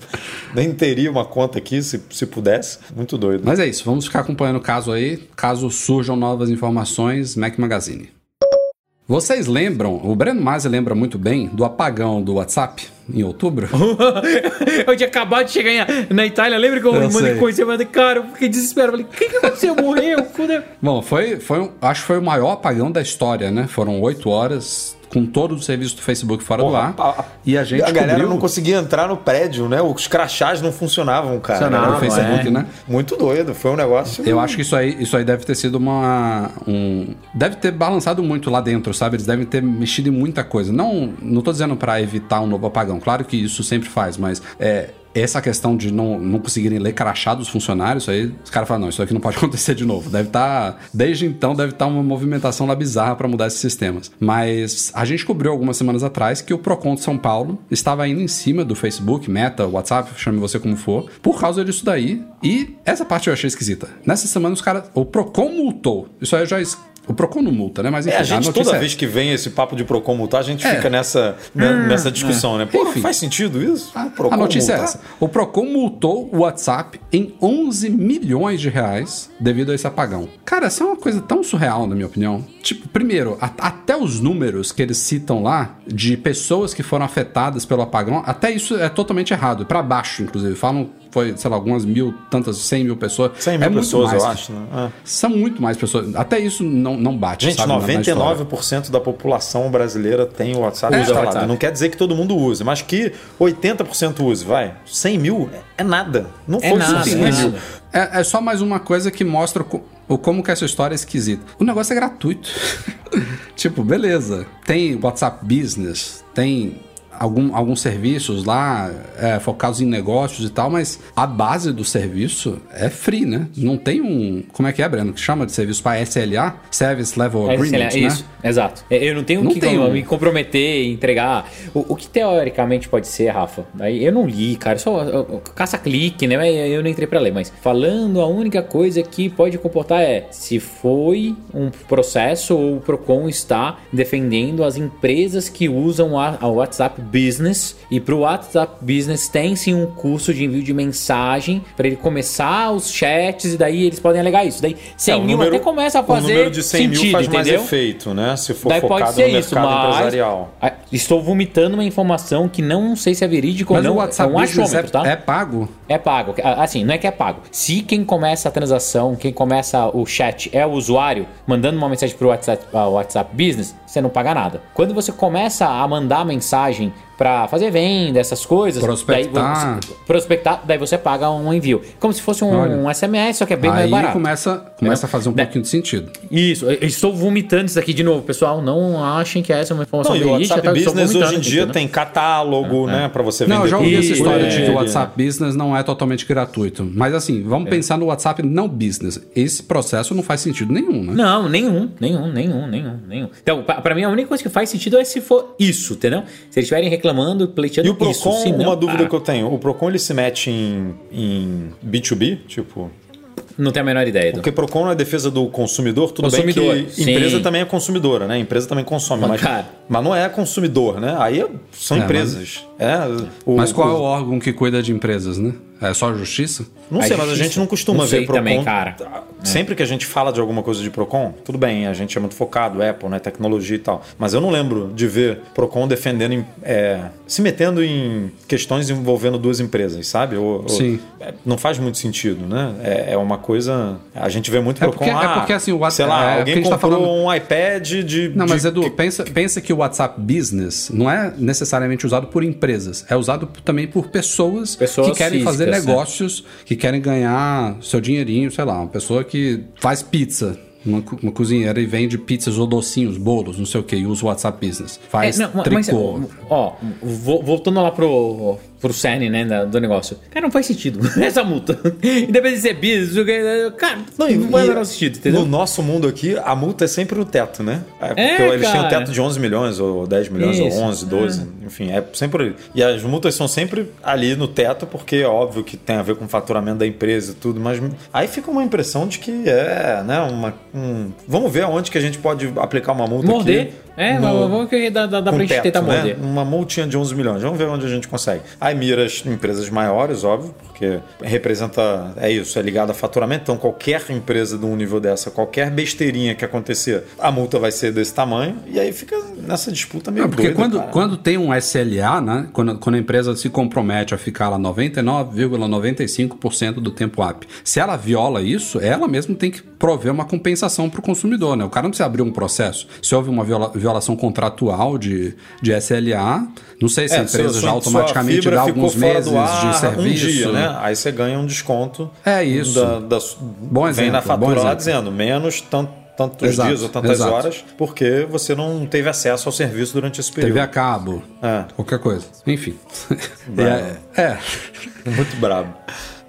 nem teria uma conta aqui se, se pudesse. Muito doido. Mas é isso, vamos ficar acompanhando o caso aí. Caso surjam novas informações, Mac Magazine. Vocês lembram, o Breno Masi lembra muito bem do apagão do WhatsApp em outubro? eu tinha acabado de chegar na Itália, lembra que eu, Eu mandei conhecer, eu falei, cara, eu fiquei desesperado. Falei, o que, que aconteceu? Morreu? Fudeu. Bom, foi, foi, um- acho que foi o maior apagão da história, né? Foram oito horas com todo o serviço do Facebook fora do ar. a- e a gente a galera cobriu não conseguia entrar no prédio, né? Os crachás não funcionavam, cara. Funcionavam, no Facebook, é. né? Muito doido. Foi um negócio. Eu acho que isso aí, isso aí deve ter sido uma. Um, deve ter balançado muito lá dentro, sabe? Eles devem ter mexido em muita coisa. Não, não tô dizendo pra evitar um novo apagão. Claro que isso sempre faz, mas é, essa questão de não, não conseguirem ler crachá dos funcionários, aí, os caras falam, não, isso aqui não pode acontecer de novo. Deve estar. desde então, deve estar uma movimentação lá bizarra pra mudar esses sistemas. Mas a gente cobriu algumas semanas atrás que o Procon de São Paulo estava indo em cima do Facebook, Meta, WhatsApp, chame você como for, por causa disso daí. E essa parte eu achei esquisita. Nessa semana os caras. O Procon multou. Isso aí eu já. O Procon não multa, né? Mas enfim, É, a gente notícia toda é- vez que vem esse papo de Procon multar, a gente É. fica nessa, né, nessa discussão, né? Pô, Enfim. faz sentido isso? Procon A notícia é multar? essa. O Procon multou o WhatsApp em 11 milhões de reais devido a esse apagão. Cara, essa é uma coisa tão surreal, na minha opinião. Tipo, primeiro, a- até os números que eles citam lá de pessoas que foram afetadas pelo apagão, até isso é totalmente errado. Pra baixo, inclusive. Falam, foi, sei lá, algumas mil, tantas, 100 mil pessoas. 100 mil é pessoas, mais. eu acho, né? É. São muito mais pessoas. Até isso não, não bate, Gente, sabe, na- na história. 99% da população brasileira tem o WhatsApp É, instalado. WhatsApp. Não quer dizer que todo mundo use, mas que 80% use, vai. 100 mil é nada. Não É foi nada, suficiente. é. É, é só mais uma coisa que mostra o como que essa história é esquisita. O negócio é gratuito. tipo, beleza. Tem WhatsApp Business, tem algum, alguns serviços lá é, focados em negócios e tal, mas a base do serviço é free, né? Não tem um. Como é que é, Breno? Que chama de serviço para SLA? Service Level Agreement, lá, né? Isso, exato. É, Eu não tenho Não que me comprometer entregar. O, o que teoricamente pode ser, Rafa? Aí eu não li, cara. Só caça-clique, né? Eu não entrei pra ler. Mas falando, a única coisa que pode comportar é se foi um processo ou o Procon está defendendo as empresas que usam a, a WhatsApp Business. E pro WhatsApp Business tem sim um curso de envio de mensagem para ele começar os chats e daí eles podem alegar isso. Daí 100 É, o mil número- até começa a fazer O número de 100 sentido, mil faz mais entendeu? efeito, né? Se for Daí focado pode ser no isso, mercado empresarial. estou vomitando uma informação que não sei se é verídica ou Mas não. o WhatsApp é um Business é, tá? é pago? É pago. Assim, não é que é pago. Se quem começa a transação, quem começa o chat é o usuário, mandando uma mensagem pro WhatsApp, ah, WhatsApp Business, você não paga nada. Quando você começa a mandar mensagem mean, pra fazer venda, essas coisas, Prospectar. daí você, prospectar, daí você paga um envio. Como se fosse um, Olha. um SMS, só que é bem mais Aí barato. começa, começa a fazer um Né? pouquinho de sentido. Isso, eu estou vomitando isso aqui de novo, pessoal. Não achem que essa é uma informação Não, e o verídica, WhatsApp tá? Business hoje em aqui, dia né? tem catálogo, né? Pra você vender. Não, eu já ouvi essa história de que o WhatsApp Business não é totalmente gratuito. Mas assim, vamos É. pensar no WhatsApp não business. Esse processo não faz sentido nenhum, né? Não, nenhum, nenhum, nenhum, nenhum, nenhum. Então, pra, pra mim, a única coisa que faz sentido é se for isso, entendeu? Se eles estiverem reclamando, pleiteando E o Procon, isso. Não, uma dúvida ah, que eu tenho, o Procon ele se mete em, em B2B, tipo, Não tenho a menor ideia. Edu. porque Procon é defesa do consumidor, tudo Consumidor, bem que sim. empresa também é consumidora, né? Empresa também consome, Mas, mas, cara- mas não é consumidor, né? Aí são É, empresas. É, o- Mas qual é o o- órgão que cuida de empresas, né? É só a justiça? Não A sei, mas a justiça. gente não costuma Não ver sei Procon. também, cara. Sempre que a gente fala de alguma coisa de Procon, tudo bem, a gente é muito focado, Apple, né, tecnologia e tal. Mas eu não lembro de ver Procon defendendo, é, se metendo em questões envolvendo duas empresas, sabe? Ou- ou- Sim. é, não faz muito sentido, né? É, é uma coisa. A gente vê muito É Procon. porque- é ah, porque, assim, o Sei WhatsApp- lá, é, alguém tá comprou falando- um iPad de. Não, de- mas Edu, que- pensa, pensa que o WhatsApp Business não é necessariamente usado por empresas, é usado também por pessoas, Pessoas que querem fazer físicas, né? negócios, que querem ganhar seu dinheirinho, sei lá, uma pessoa que faz pizza. Uma, uma cozinheira e vende pizzas ou docinhos, bolos, não sei o que, e usa o WhatsApp Business. Faz É, não, mas, tricô. ó, vo- voltando lá pro, pro cerne, né, da- do negócio. Cara, não faz sentido essa multa. Independente de ser business, o que- cara, não, e- não faz o sentido, entendeu? No nosso mundo aqui, a multa é sempre no teto, né? É porque É, eles têm um cara. teto de 11 milhões, ou 10 milhões, Isso, ou 11, 12, enfim, é sempre ali. E as multas são sempre ali no teto, porque é óbvio que tem a ver com o faturamento da empresa e tudo, mas aí fica uma impressão de que é, né, uma... um- Vamos ver aonde que a gente pode aplicar uma multa Morder. aqui. É, no- mas vamos que dá, dá, pra gente teto, tentar né? Uma multinha de 11 milhões. Vamos ver onde a gente consegue. Aí mira as empresas maiores, óbvio, porque representa. É isso, é ligado a faturamento. Então, qualquer empresa de um nível dessa, qualquer besteirinha que acontecer, a multa vai ser desse tamanho. E aí fica nessa disputa meio Não, porque doida, quando, cara. quando tem um SLA, né? Quando, quando a empresa se compromete a ficar lá 99,95% do tempo up, se ela viola isso, ela mesma tem que prover uma compensação para o consumidor, né? O cara não precisa abrir um processo. Se houve uma viola- violação contratual de, de SLA, não sei se a É, empresa sua- já automaticamente dá alguns meses ar de serviço. Um dia, né? Aí você ganha um desconto. É isso. Da, da, Bom vem exemplo, na bom fatura lá dizendo menos tanto, tantos Exato, dias ou tantas exato. horas, porque você não teve acesso ao serviço durante esse período. TV a cabo, É. qualquer coisa. Enfim. É, é. Muito brabo.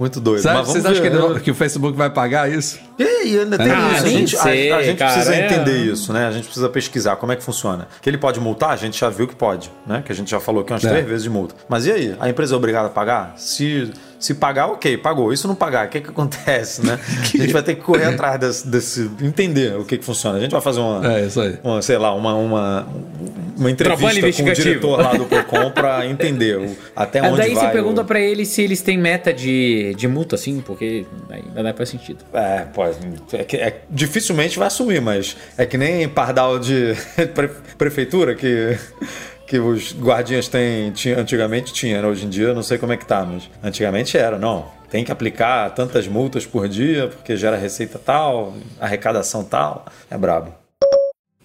Muito doido. Sabe, vocês acham que, né? que o Facebook vai pagar isso? E aí, ainda tem Ah, isso. A gente, a- sei, a gente cara, precisa é. entender isso, né? A gente precisa pesquisar como é que funciona. Que ele pode multar, a gente já viu que pode, né? Que a gente já falou aqui umas É. três vezes de multa. Mas e aí? A empresa é obrigada a pagar? Se, se pagar, ok, pagou. Se não pagar, o que, que acontece, né? A gente vai ter que correr atrás desse, desse- entender o que, que funciona. A gente vai fazer uma, É, isso aí. uma, sei lá, uma, uma, uma entrevista com o diretor lá do Procon pra entender o, até É, onde daí vai você pergunta o... pra eles se eles têm meta de, de multa, assim, porque aí não pra sentido. É, pode. É, que- é- dificilmente vai assumir, mas é que nem pardal de pre- prefeitura que, que os guardinhas têm, tinha, antigamente tinha, né? hoje em dia eu não sei como é que tá, mas antigamente era, não. Tem que aplicar tantas multas por dia porque gera receita tal, arrecadação tal. É brabo.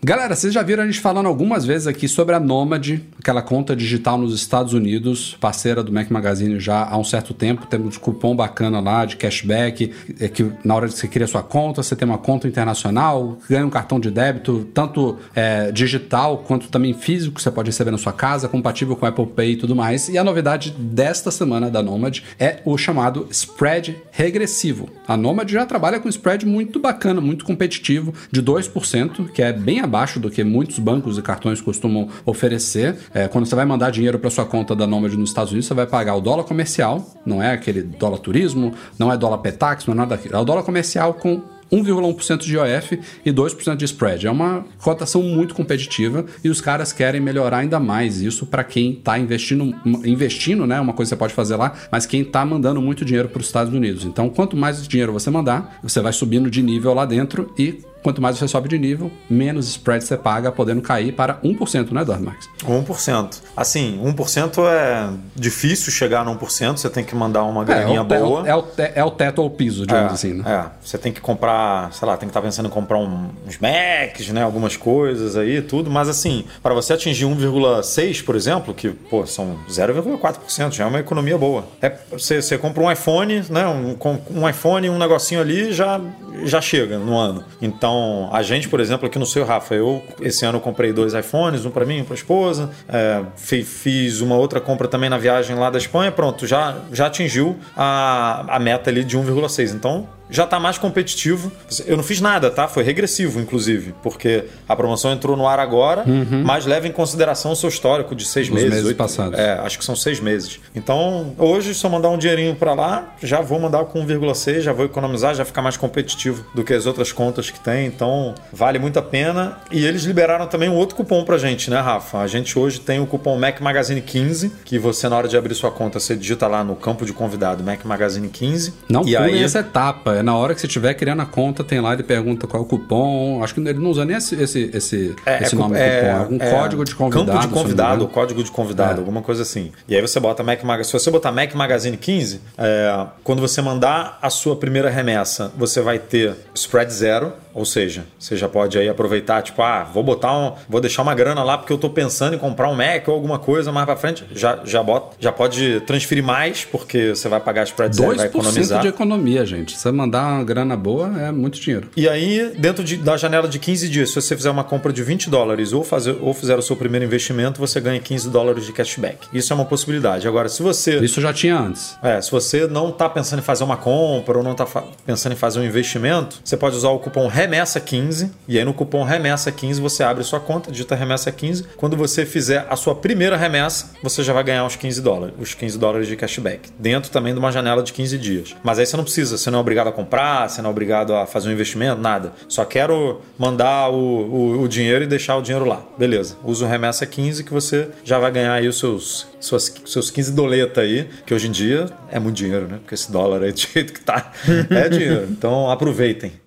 Galera, vocês já viram a gente falando algumas vezes aqui sobre a Nomad, aquela conta digital nos Estados Unidos, parceira do Mac Magazine já há um certo tempo. Temos cupom bacana lá de cashback, é que na hora que você cria sua conta, você tem uma conta internacional, ganha um cartão de débito, tanto é, digital quanto também físico, que você pode receber na sua casa, compatível com Apple Pay e tudo mais. E a novidade desta semana da Nomad é o chamado spread regressivo. A Nomad já trabalha com spread muito bacana, muito competitivo, de 2%, que é bem abaixo do que muitos bancos e cartões costumam oferecer. É, quando você vai mandar dinheiro para sua conta da Nomad nos Estados Unidos, você vai pagar o dólar comercial, não é aquele dólar turismo, não é dólar petax, não é nada daquilo. É o dólar comercial com 1,1% de IOF e 2% de spread. É uma cotação muito competitiva e os caras querem melhorar ainda mais isso para quem está investindo, investindo, né? Uma coisa que você pode fazer lá, mas quem está mandando muito dinheiro para os Estados Unidos. Então, quanto mais dinheiro você mandar, você vai subindo de nível lá dentro e quanto mais você sobe de nível, menos spread você paga, podendo cair para 1%, né, Eduardo Marques? 1%. Assim, 1% é difícil chegar no 1%, você tem que mandar uma É, graninha o, te- boa. é, o, te- é o teto ou o piso, digamos É, assim, né? É, você tem que comprar, sei lá, tem que estar pensando em comprar um- uns Macs, né, algumas coisas aí, tudo, mas assim, para você atingir 1,6, por exemplo, que, pô, são 0,4%, já é uma economia boa. É, você, você compra um iPhone, né, um, um iPhone, um negocinho ali, já, já chega no ano. Então, a gente, por exemplo, aqui no seu Rafa, eu esse ano comprei dois iPhones, um para mim, um para esposa, é, fi- fiz uma outra compra também na viagem lá da Espanha, pronto, já, já atingiu a, a meta ali de 1,6. Então, já está mais competitivo. Eu não fiz nada, tá? Foi regressivo, inclusive, porque a promoção entrou no ar agora, mas leva em consideração o seu histórico de seis Os meses. meses oito- passados. É, acho que são seis meses. Então, hoje, se eu mandar um dinheirinho para lá, já vou mandar com 1,6, já vou economizar, já ficar mais competitivo do que as outras contas que tem. Então, vale muito a pena. E eles liberaram também um outro cupom pra gente, né, Rafa? A gente hoje tem o cupom Mac Magazine 15, que você, na hora de abrir sua conta, você digita lá no campo de convidado Mac Magazine 15. Não e pulem aí, essa etapa. É na hora que você estiver criando a conta, tem lá, ele pergunta qual é o cupom. Acho que ele não usa nem esse, esse, esse, esse cu- nome do cupom. É algum código de convidado. Campo de convidado, código de convidado, É. alguma coisa assim. E aí você bota Mac Magazine. Se você botar Mac Magazine 15, é, quando você mandar a sua primeira remessa, você vai ter spread zero. Ou seja, você já pode aí aproveitar, tipo, ah, vou botar um. Vou deixar uma grana lá porque eu tô pensando em comprar um Mac ou alguma coisa mais pra frente. Já, já, bota, já pode transferir mais, porque você vai pagar spread zero e vai 2% economizar. de economia, gente. Se você mandar uma grana boa, é muito dinheiro. E aí, dentro de- da janela de 15 dias, se você fizer uma compra de 20 dólares ou, fazer, ou fizer o seu primeiro investimento, você ganha 15 dólares de cashback. Isso é uma possibilidade. Agora, se você. Isso já tinha antes. É, se você não está pensando em fazer uma compra ou não está pensando em fazer um investimento, você pode usar o cupom remessa 15, e aí no cupom remessa 15 você abre sua conta, digita remessa 15. Quando você fizer a sua primeira remessa, você já vai ganhar os 15 dólares, os 15 dólares de cashback, dentro também de uma janela de 15 dias. Mas aí você não precisa, você não é obrigado a comprar, você não é obrigado a fazer um investimento, nada. Só quero mandar o, o, o dinheiro e deixar o dinheiro lá. Beleza. Usa o remessa 15 que você já vai ganhar aí os seus, suas, seus 15 doleta aí, que hoje em dia é muito dinheiro, né? Porque esse dólar aí do jeito que tá, é dinheiro. Então aproveitem.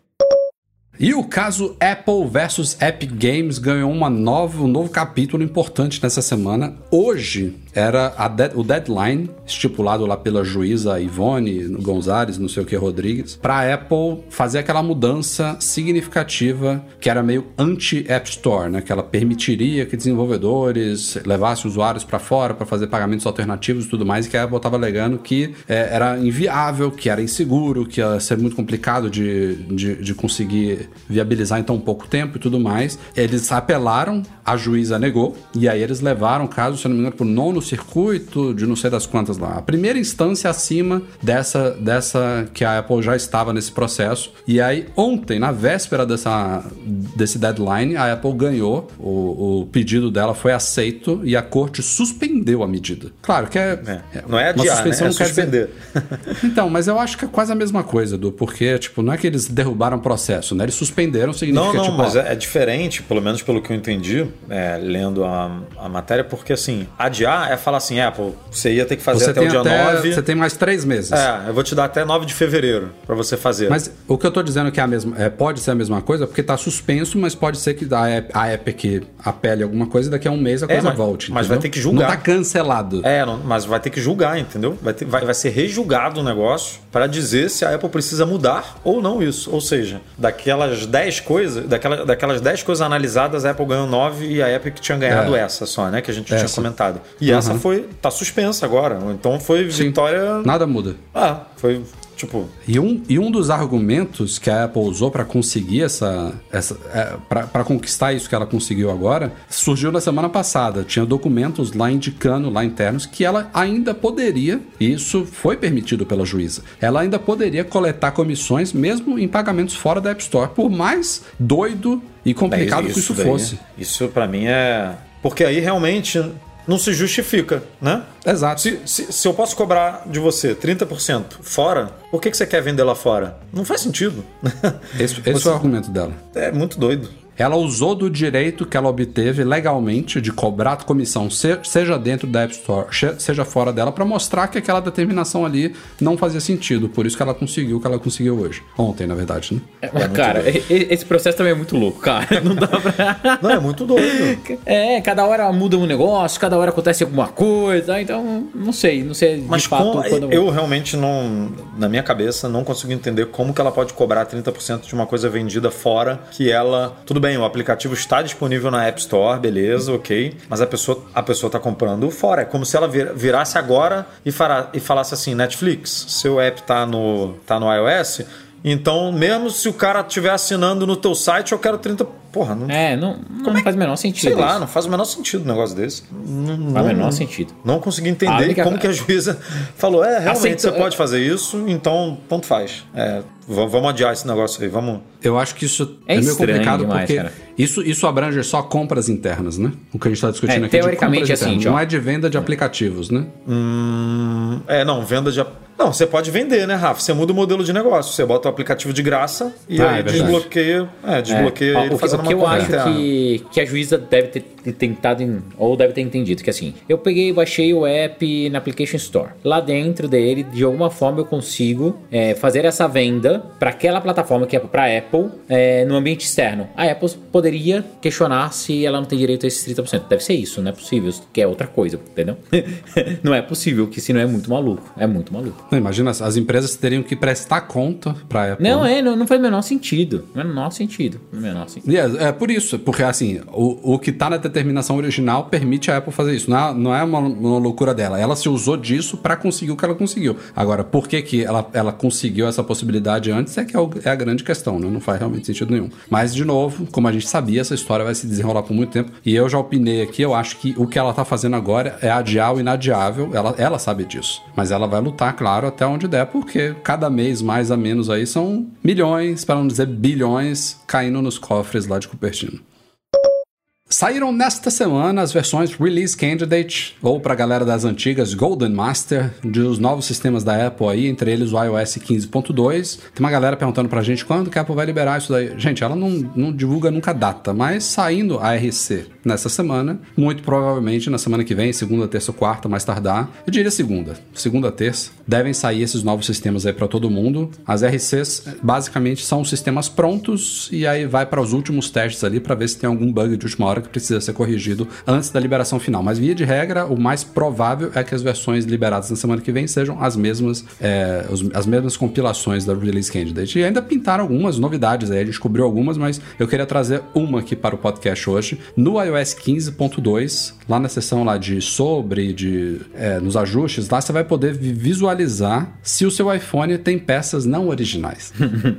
E o caso Apple versus Epic Games ganhou uma nova, um novo capítulo importante nessa semana. Hoje era de, o deadline estipulado lá pela juíza Ivone Gonzalez, não sei o que, Rodrigues, para Apple fazer aquela mudança significativa que era meio anti-App Store, né? Que ela permitiria que desenvolvedores levassem usuários para fora para fazer pagamentos alternativos e tudo mais, e que a Apple estava alegando que é, era inviável, que era inseguro, que ia ser muito complicado de, de, de conseguir viabilizar em tão pouco tempo e tudo mais. Eles apelaram, a juíza negou, e aí eles levaram o caso, se não me engano, para o nono circuito de não sei das quantas lá. A primeira instância acima dessa, dessa que a Apple já estava nesse processo. E aí, ontem, na véspera dessa, desse deadline, a Apple ganhou, o, o pedido dela foi aceito e a corte suspendeu a medida. Claro que é. é não é adiar, né? é suspender. Dizer... então, mas eu acho que é quase a mesma coisa, do porque, tipo, não é que eles derrubaram o processo, né? Eles suspenderam, significa Não, não, tipo, mas ó, é, diferente, pelo menos pelo que eu entendi, é, lendo a, a matéria, porque assim, adiar é falar assim, Apple, você ia ter que fazer você até o dia até, 9. Você tem mais três meses. É, eu vou te dar até 9 de fevereiro para você fazer. Mas o que eu tô dizendo que é a mesma, é, pode ser a mesma coisa, porque tá suspenso, mas pode ser que a, a Epic apele alguma coisa e daqui a um mês a coisa é, mas, volte. Mas vai ter que julgar. Não tá cancelado. É, não, mas vai ter que julgar, entendeu? Vai, ter, vai, vai ser rejulgado o negócio para dizer se a Apple precisa mudar ou não isso. Ou seja, daquelas 10 coisas, daquela, daquelas 10 coisas analisadas, a Apple ganhou 9 e a Epic tinha ganhado é. essa só, né? Que a gente essa. tinha comentado. E uhum. essa foi. tá suspensa agora. Então foi Sim. vitória. Nada muda. Ah, foi Tipo... E, um, e um dos argumentos que a Apple usou para conseguir essa. essa é, para conquistar isso que ela conseguiu agora, surgiu na semana passada. Tinha documentos lá indicando, lá internos, que ela ainda poderia, e isso foi permitido pela juíza, ela ainda poderia coletar comissões mesmo em pagamentos fora da App Store, por mais doido e complicado isso, que isso, fosse. Isso para mim é. Porque aí realmente não se justifica, né? Exato. Se, se, se eu posso cobrar de você 30% fora, por que, que você quer vender lá fora? Não faz sentido. Esse, esse você... é o argumento dela. É muito doido ela usou do direito que ela obteve legalmente de cobrar comissão, seja dentro da App Store, seja fora dela, para mostrar que aquela determinação ali não fazia sentido. Por isso que ela conseguiu o que ela conseguiu hoje. Ontem, na verdade, né? É, é cara, esse processo também é muito louco, cara. Não dá pra. não, é muito doido. É, cada hora muda um negócio, cada hora acontece alguma coisa, então não sei, não sei Mas de fato. quando... Eu realmente não, na minha cabeça, não consigo entender como que ela pode cobrar 30% de uma coisa vendida fora que ela. Tudo bem bem, o aplicativo está disponível na App Store, beleza, ok. Mas a pessoa, a pessoa tá comprando fora. É como se ela virasse agora e, fará, e falasse assim: Netflix, seu app tá no, tá no iOS. Então, mesmo se o cara estiver assinando no teu site, eu quero 30 Porra, não. É, não, não é, faz o menor sentido. Sei lá, não faz o menor sentido um negócio desse. Não, não faz o menor sentido. Não consegui entender única... como que a juíza falou: é, realmente você pode fazer isso, então tanto faz. É, vamos adiar esse negócio aí, vamos. Eu acho que isso é, é meio complicado demais, porque isso, isso abrange só compras internas, né? O que a gente está discutindo é, aqui teoricamente de assim, não é de venda de aplicativos, né? Hum, é, não, venda de não, você pode vender, né, Rafa? Você muda o modelo de negócio. Você bota o aplicativo de graça e ah, aí é desbloqueia, é, desbloqueia é. ele fazendo o que eu acho que, que a juíza deve ter tentado, em, ou deve ter entendido, que assim, eu peguei e baixei o app na Application Store. Lá dentro dele, de alguma forma, eu consigo é, fazer essa venda para aquela plataforma que é para Apple é, no ambiente externo. A Apple poderia questionar se ela não tem direito a esses 30%. Deve ser isso, não é possível, que é outra coisa, entendeu? não é possível, que se não é muito maluco. É muito maluco. Não, imagina, as empresas teriam que prestar conta para Apple. Não, é, não, não faz o menor sentido. Menor sentido. Menor sentido. É, é por isso, porque assim, o, o que está na determinação original permite a Apple fazer isso. Não é, não é uma, uma loucura dela. Ela se usou disso para conseguir o que ela conseguiu. Agora, por que, que ela, ela conseguiu essa possibilidade antes é que é, o, é a grande questão, né? Não faz realmente sentido nenhum. Mas, de novo, como a gente sabia, essa história vai se desenrolar por muito tempo. E eu já opinei aqui, eu acho que o que ela está fazendo agora é adiar o inadiável. Ela, ela sabe disso. Mas ela vai lutar, claro até onde der, porque cada mês mais a menos aí são milhões, para não dizer bilhões, caindo nos cofres lá de Cupertino. Saíram nesta semana as versões Release Candidate, ou para a galera das antigas, Golden Master, dos novos sistemas da Apple aí, entre eles o iOS 15.2. Tem uma galera perguntando pra gente quando que a Apple vai liberar isso daí. Gente, ela não, não divulga nunca data, mas saindo a RC nessa semana, muito provavelmente na semana que vem, segunda, terça ou quarta, mais tardar, eu diria segunda, segunda, terça, devem sair esses novos sistemas aí para todo mundo. As RCs basicamente são sistemas prontos e aí vai para os últimos testes ali para ver se tem algum bug de última hora que precisa ser corrigido antes da liberação final. Mas via de regra, o mais provável é que as versões liberadas na semana que vem sejam as mesmas, é, as mesmas compilações da Release Candidate. E ainda pintaram algumas novidades aí, a gente cobriu algumas, mas eu queria trazer uma aqui para o podcast hoje. No iOS 15.2, lá na seção lá de sobre, de é, nos ajustes, lá você vai poder visualizar se o seu iPhone tem peças não originais.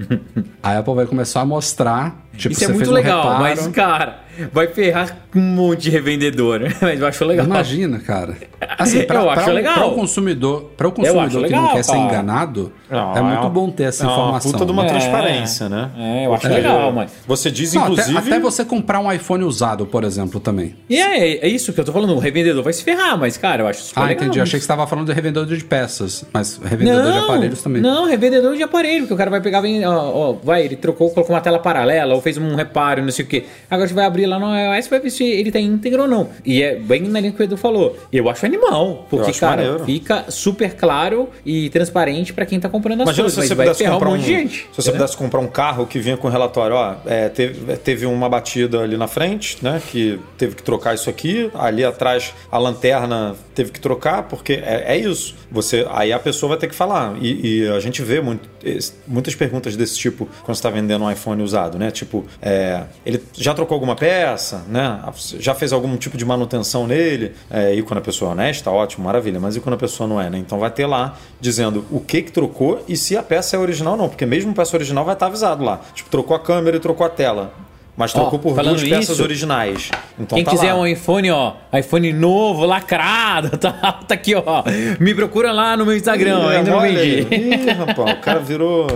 a Apple vai começar a mostrar Tipo, Isso é muito legal, mas, cara, vai ferrar um monte de revendedor. Mas eu acho legal. Imagina, cara. Assim, pra, eu acho pra, legal. Para o consumidor, pra o consumidor que não quer ser enganado, não, é muito é bom ter essa informação. Puta de uma é, transparência, né? É, eu acho é, legal, mas. Você diz, não, inclusive. Até, até, você comprar um iPhone usado, por exemplo, também. E é, é isso que eu tô falando. O revendedor vai se ferrar, mas, cara, eu acho super ah, legal. Ah, entendi. Mas... Achei que você estava falando de revendedor de peças, mas revendedor não, de aparelhos também. Não, revendedor de aparelho, que o cara vai pegar, vem, ó, ó, vai, ele trocou, colocou uma tela paralela, ou fez um reparo, não sei o quê. Agora você vai abrir lá no iOS vai ver se ele tá íntegro ou não. E é bem na linha que o Edu falou. Eu acho animal, porque, acho cara, maneiro. fica super claro e transparente para quem tá comprando as Imagina coisas. Se você pudesse comprar um, um gente, se você pudesse comprar um carro que vinha com relatório, ó, é, teve, teve uma batida ali na frente, né? Que teve que trocar isso aqui, ali atrás a lanterna teve que trocar, porque é, é isso. Você, aí a pessoa vai ter que falar. E, e a gente vê muito, muitas perguntas desse tipo quando você está vendendo um iPhone usado, né? Tipo, é, ele já trocou alguma peça, né? Já fez algum tipo de manutenção nele? É, e quando a pessoa é honesta, ótimo, maravilha. Mas e quando a pessoa não é, né? Então vai ter lá dizendo o que que trocou e se a peça é original ou não, porque mesmo peça original vai estar avisado lá. Tipo, trocou a câmera e trocou a tela. Mas trocou ó, por duas peças isso, originais. Então quem tá quiser lá. um iPhone, ó, iPhone novo, lacrado, tá, tá aqui, ó. Me procura lá no meu Instagram, Ih, ainda não vendi. Ih, rapaz, o cara virou.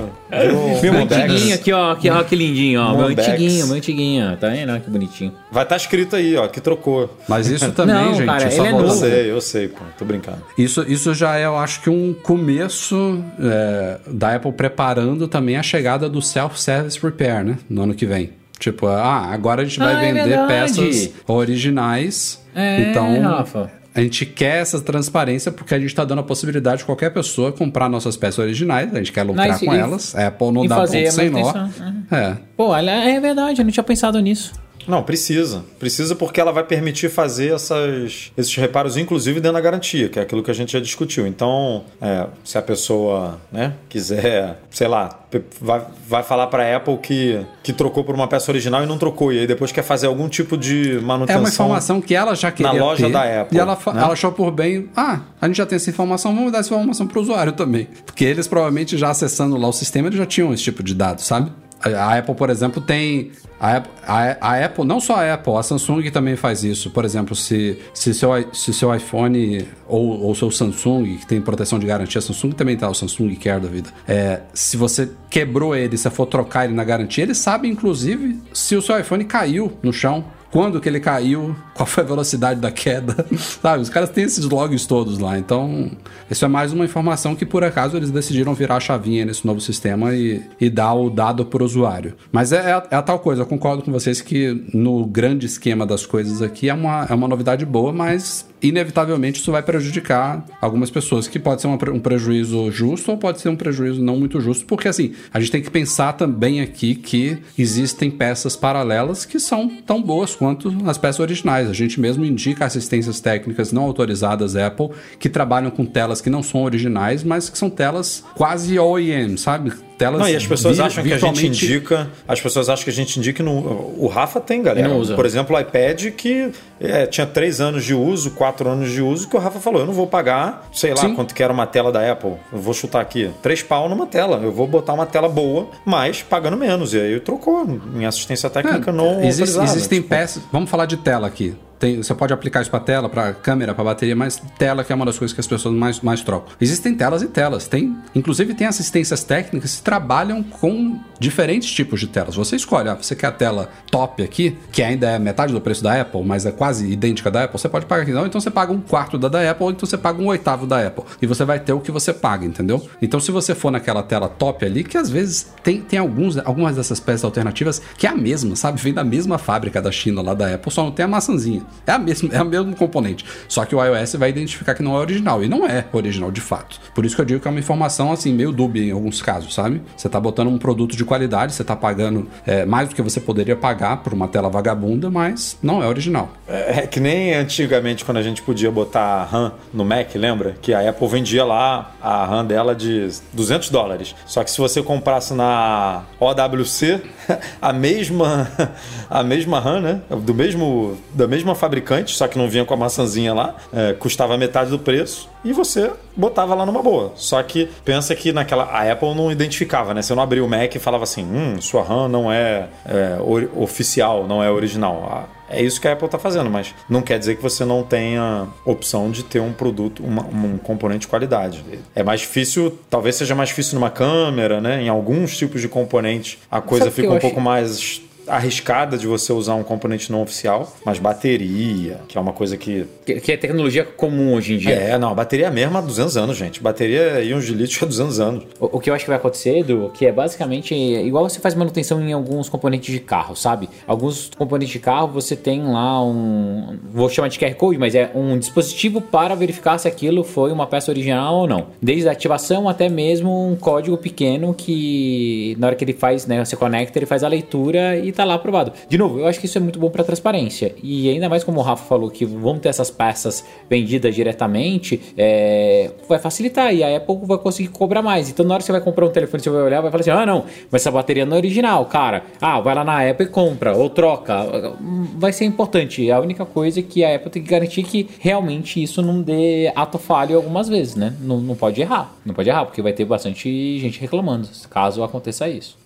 virou meu antiguinho aqui, ó, aqui, ó, que lindinho, ó. Meu antiguinho, meu antiguinho, tá vendo? Que bonitinho. Vai estar tá escrito aí, ó, que trocou. Mas isso também, não, gente. Cara, é ele é novo. Eu sei, eu sei, pô, tô brincando. Isso, isso já é, eu acho que um começo é, da Apple preparando também a chegada do self-service repair, né? No ano que vem. Tipo, ah, agora a gente vai ah, é vender é peças originais. É, então, Rafa. A gente quer essa transparência porque a gente está dando a possibilidade de qualquer pessoa comprar nossas peças originais, a gente quer lucrar com e, elas. Apple não dá ponto sem nó. É. Pô, é verdade, eu não tinha pensado nisso. Não, precisa. Precisa porque ela vai permitir fazer essas, esses reparos, inclusive dentro da garantia, que é aquilo que a gente já discutiu. Então, é, se a pessoa né, quiser, sei lá, vai, vai falar para a Apple que, que trocou por uma peça original e não trocou, e aí depois quer fazer algum tipo de manutenção. É uma informação que ela já queria na loja ter, da Apple. E ela, né? ela achou por bem, ah, a gente já tem essa informação, vamos dar essa informação para o usuário também. Porque eles provavelmente já acessando lá o sistema, eles já tinham esse tipo de dado, sabe? A Apple, por exemplo, tem. A Apple, a, a Apple, não só a Apple, a Samsung também faz isso. Por exemplo, se, se, seu, se seu iPhone ou, ou seu Samsung, que tem proteção de garantia, Samsung também tá, o Samsung Care da vida. É, se você quebrou ele, se for trocar ele na garantia, ele sabe, inclusive, se o seu iPhone caiu no chão quando que ele caiu, qual foi a velocidade da queda, sabe? Os caras têm esses logs todos lá, então isso é mais uma informação que por acaso eles decidiram virar a chavinha nesse novo sistema e, e dar o dado para o usuário. Mas é, é, a, é, a tal coisa, eu concordo com vocês que no grande esquema das coisas aqui é uma, é uma novidade boa, mas inevitavelmente isso vai prejudicar algumas pessoas, que pode ser um, um prejuízo justo ou pode ser um prejuízo não muito justo, porque assim, a gente tem que pensar também aqui que existem peças paralelas que são tão boas quanto as peças originais. A gente mesmo indica assistências técnicas não autorizadas Apple que trabalham com telas que não são originais, mas que são telas quase OEM, sabe? Telas. Não, e as pessoas acham que a gente indica. As pessoas acham que a gente indica no. O Rafa tem, galera. Por exemplo, o iPad que é, tinha três anos de uso, quatro anos de uso, que o Rafa falou: eu não vou pagar, sei lá Sim. quanto que era uma tela da Apple. Eu vou chutar aqui. Três pau numa tela. Eu vou botar uma tela boa, mas pagando menos. E aí trocou em assistência técnica é, não. Existe, existem tipo... peças. Vamos falar de tela aqui tem, você pode aplicar isso pra tela, pra câmera, pra bateria, mas tela que é uma das coisas que as pessoas mais, mais trocam. Existem telas e telas. Tem, inclusive tem assistências técnicas que trabalham com diferentes tipos de telas. Você escolhe, ah, você quer a tela top aqui, que ainda é metade do preço da Apple, mas é quase idêntica da Apple, você pode pagar aqui. Não, então você paga um quarto da da Apple, ou então você paga um oitavo da Apple. E você vai ter o que você paga, entendeu? Então se você for naquela tela top ali, que às vezes tem, tem alguns, algumas dessas peças alternativas que é a mesma, sabe? Vem da mesma fábrica da China lá da Apple, só não tem a maçãzinha. É a mesma, é o mesmo componente. Só que o iOS vai identificar que não é original. E não é original de fato. Por isso que eu digo que é uma informação assim, meio dúbia em alguns casos, sabe? Você tá botando um produto de qualidade, você tá pagando é, mais do que você poderia pagar por uma tela vagabunda, mas não é original. É, é que nem antigamente quando a gente podia botar RAM no Mac, lembra? Que a Apple vendia lá a RAM dela de 200 dólares. Só que se você comprasse na OWC, a mesma a mesma RAM, né? Do mesmo da mesma fabricante, só que não vinha com a maçãzinha lá, é, custava metade do preço e você botava lá numa boa. Só que pensa que naquela a Apple não identificava, né? Você não abria o Mac e falava assim, hum, sua RAM não é, é oficial, não é original. É isso que a Apple está fazendo, mas não quer dizer que você não tenha opção de ter um produto, uma, um componente de qualidade. É mais difícil, talvez seja mais difícil numa câmera, né? Em alguns tipos de componentes a coisa Sabe fica um pouco mais arriscada de você usar um componente não oficial, mas bateria, que é uma coisa que Que, que é tecnologia comum hoje em dia. é, não, a bateria é a mesma há 200 anos, gente. Bateria íons de lítio há 200 anos. O, o que eu acho que vai acontecer, Edu, que é basicamente igual você faz manutenção em alguns componentes de carro, sabe? Alguns componentes de carro você tem lá um. Vou chamar de QR Code, mas é um dispositivo para verificar se aquilo foi uma peça original ou não. Desde a ativação até mesmo um código pequeno que na hora que ele faz, né? Você conecta, ele faz a leitura e tá lá aprovado. De novo, eu acho que isso é muito bom para transparência. E ainda mais como o Rafa falou que vão ter essas peças vendidas diretamente, é, vai facilitar e a Apple vai conseguir cobrar mais. Então, na hora que você vai comprar um telefone, você vai olhar, vai falar assim: ah, não, mas essa bateria não é original, cara. Ah, vai lá na Apple e compra, ou troca. Vai ser importante. A única coisa é que a Apple tem que garantir que realmente isso não dê ato falho algumas vezes, né? Não, não pode errar. Não pode errar, porque vai ter bastante gente reclamando caso aconteça isso.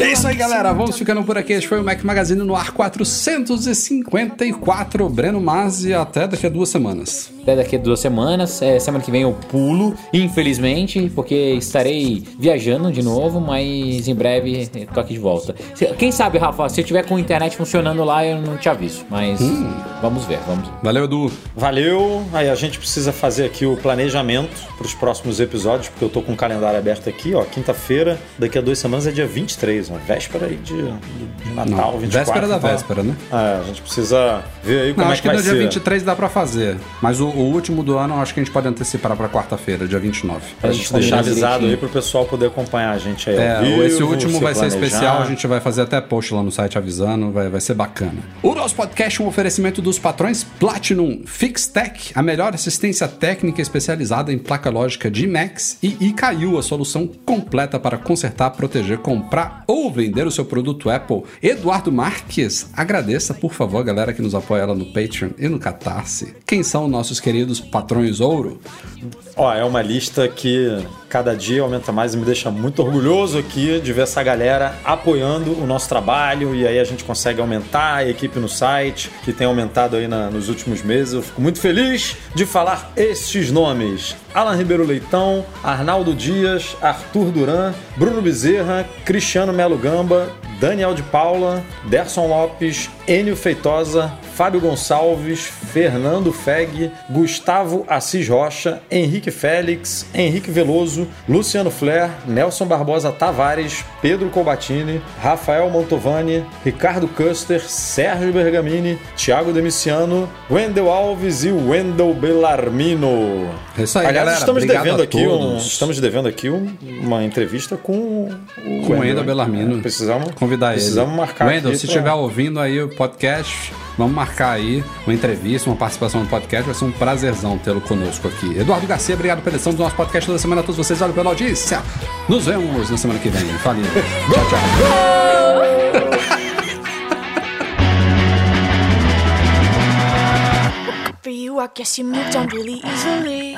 É isso aí, galera. Vamos ficando por aqui. Este foi o Mac Magazine no ar 454. Breno Mazzi, até daqui a duas semanas. Até daqui a duas semanas. É, semana que vem eu pulo, infelizmente, porque estarei viajando de novo, mas em breve tô aqui de volta. Quem sabe, Rafa, se eu tiver com a internet funcionando lá, eu não te aviso. Mas vamos ver, vamos ver. Valeu, Edu. Valeu. Aí a gente precisa fazer aqui o planejamento para os próximos episódios, porque eu tô com o calendário aberto aqui, ó. Quinta-feira, daqui a duas semanas é dia 23, uma véspera aí de, de Natal, 24. véspera da então- véspera, né? É, a gente precisa ver aí como Não, é acho que que vai no dia ser. 23 dá pra fazer. Mas o, o último do ano, eu acho que a gente pode antecipar pra quarta-feira, dia 29. Pra gente deixar avisado aí pro pessoal poder acompanhar a gente aí. É, vivo, esse último se vai ser planejar. especial, a gente vai fazer até post lá no site avisando, vai, vai ser bacana. O nosso podcast é um oferecimento dos patrões Platinum FixTech, a melhor assistência técnica especializada em placa lógica de Macs, e ICAIU, a solução completa para consertar, proteger, comprar ou vender o seu produto Apple. Eduardo Marques, agradeça, por favor, a galera que nos apoia lá no Patreon e no Catarse. Quem são nossos queridos patrões ouro? Ó, é uma lista que cada dia aumenta mais e me deixa muito orgulhoso aqui de ver essa galera apoiando o nosso trabalho e aí a gente consegue aumentar a equipe no site, que tem aumentado aí na- nos últimos meses. Eu fico muito feliz de falar estes nomes. Alan Ribeiro Leitão, Arnaldo Dias, Arthur Duran, Bruno Bezerra, Cristiano Melo Gamba, Daniel de Paula, Derson Lopes, Enio Feitosa, Fábio Gonçalves, Fernando Feg, Gustavo Assis Rocha, Henrique Félix, Henrique Veloso, Luciano Flair, Nelson Barbosa Tavares, Pedro Colbatini, Rafael Montovani, Ricardo Custer, Sérgio Bergamini, Thiago Demiciano, Wendel Alves e Wendel Bellarmino. É isso aí, Aliás, galera. estamos devendo a aqui um, estamos devendo aqui um- uma entrevista com o Com Wendel Bellarmino. É, Precisamos convidar precisamos ele. marcar Wendel, se pra- estiver ouvindo aí o podcast, vamos marcar aí uma entrevista, uma participação no podcast. Vai ser um prazerzão tê-lo conosco aqui. Eduardo Garcia, obrigado pela edição do nosso podcast toda semana a todos vocês. Olha pela audiência. Nos vemos na semana que vem. Valeu. tchau, tchau. you, I guess you moved on really easily.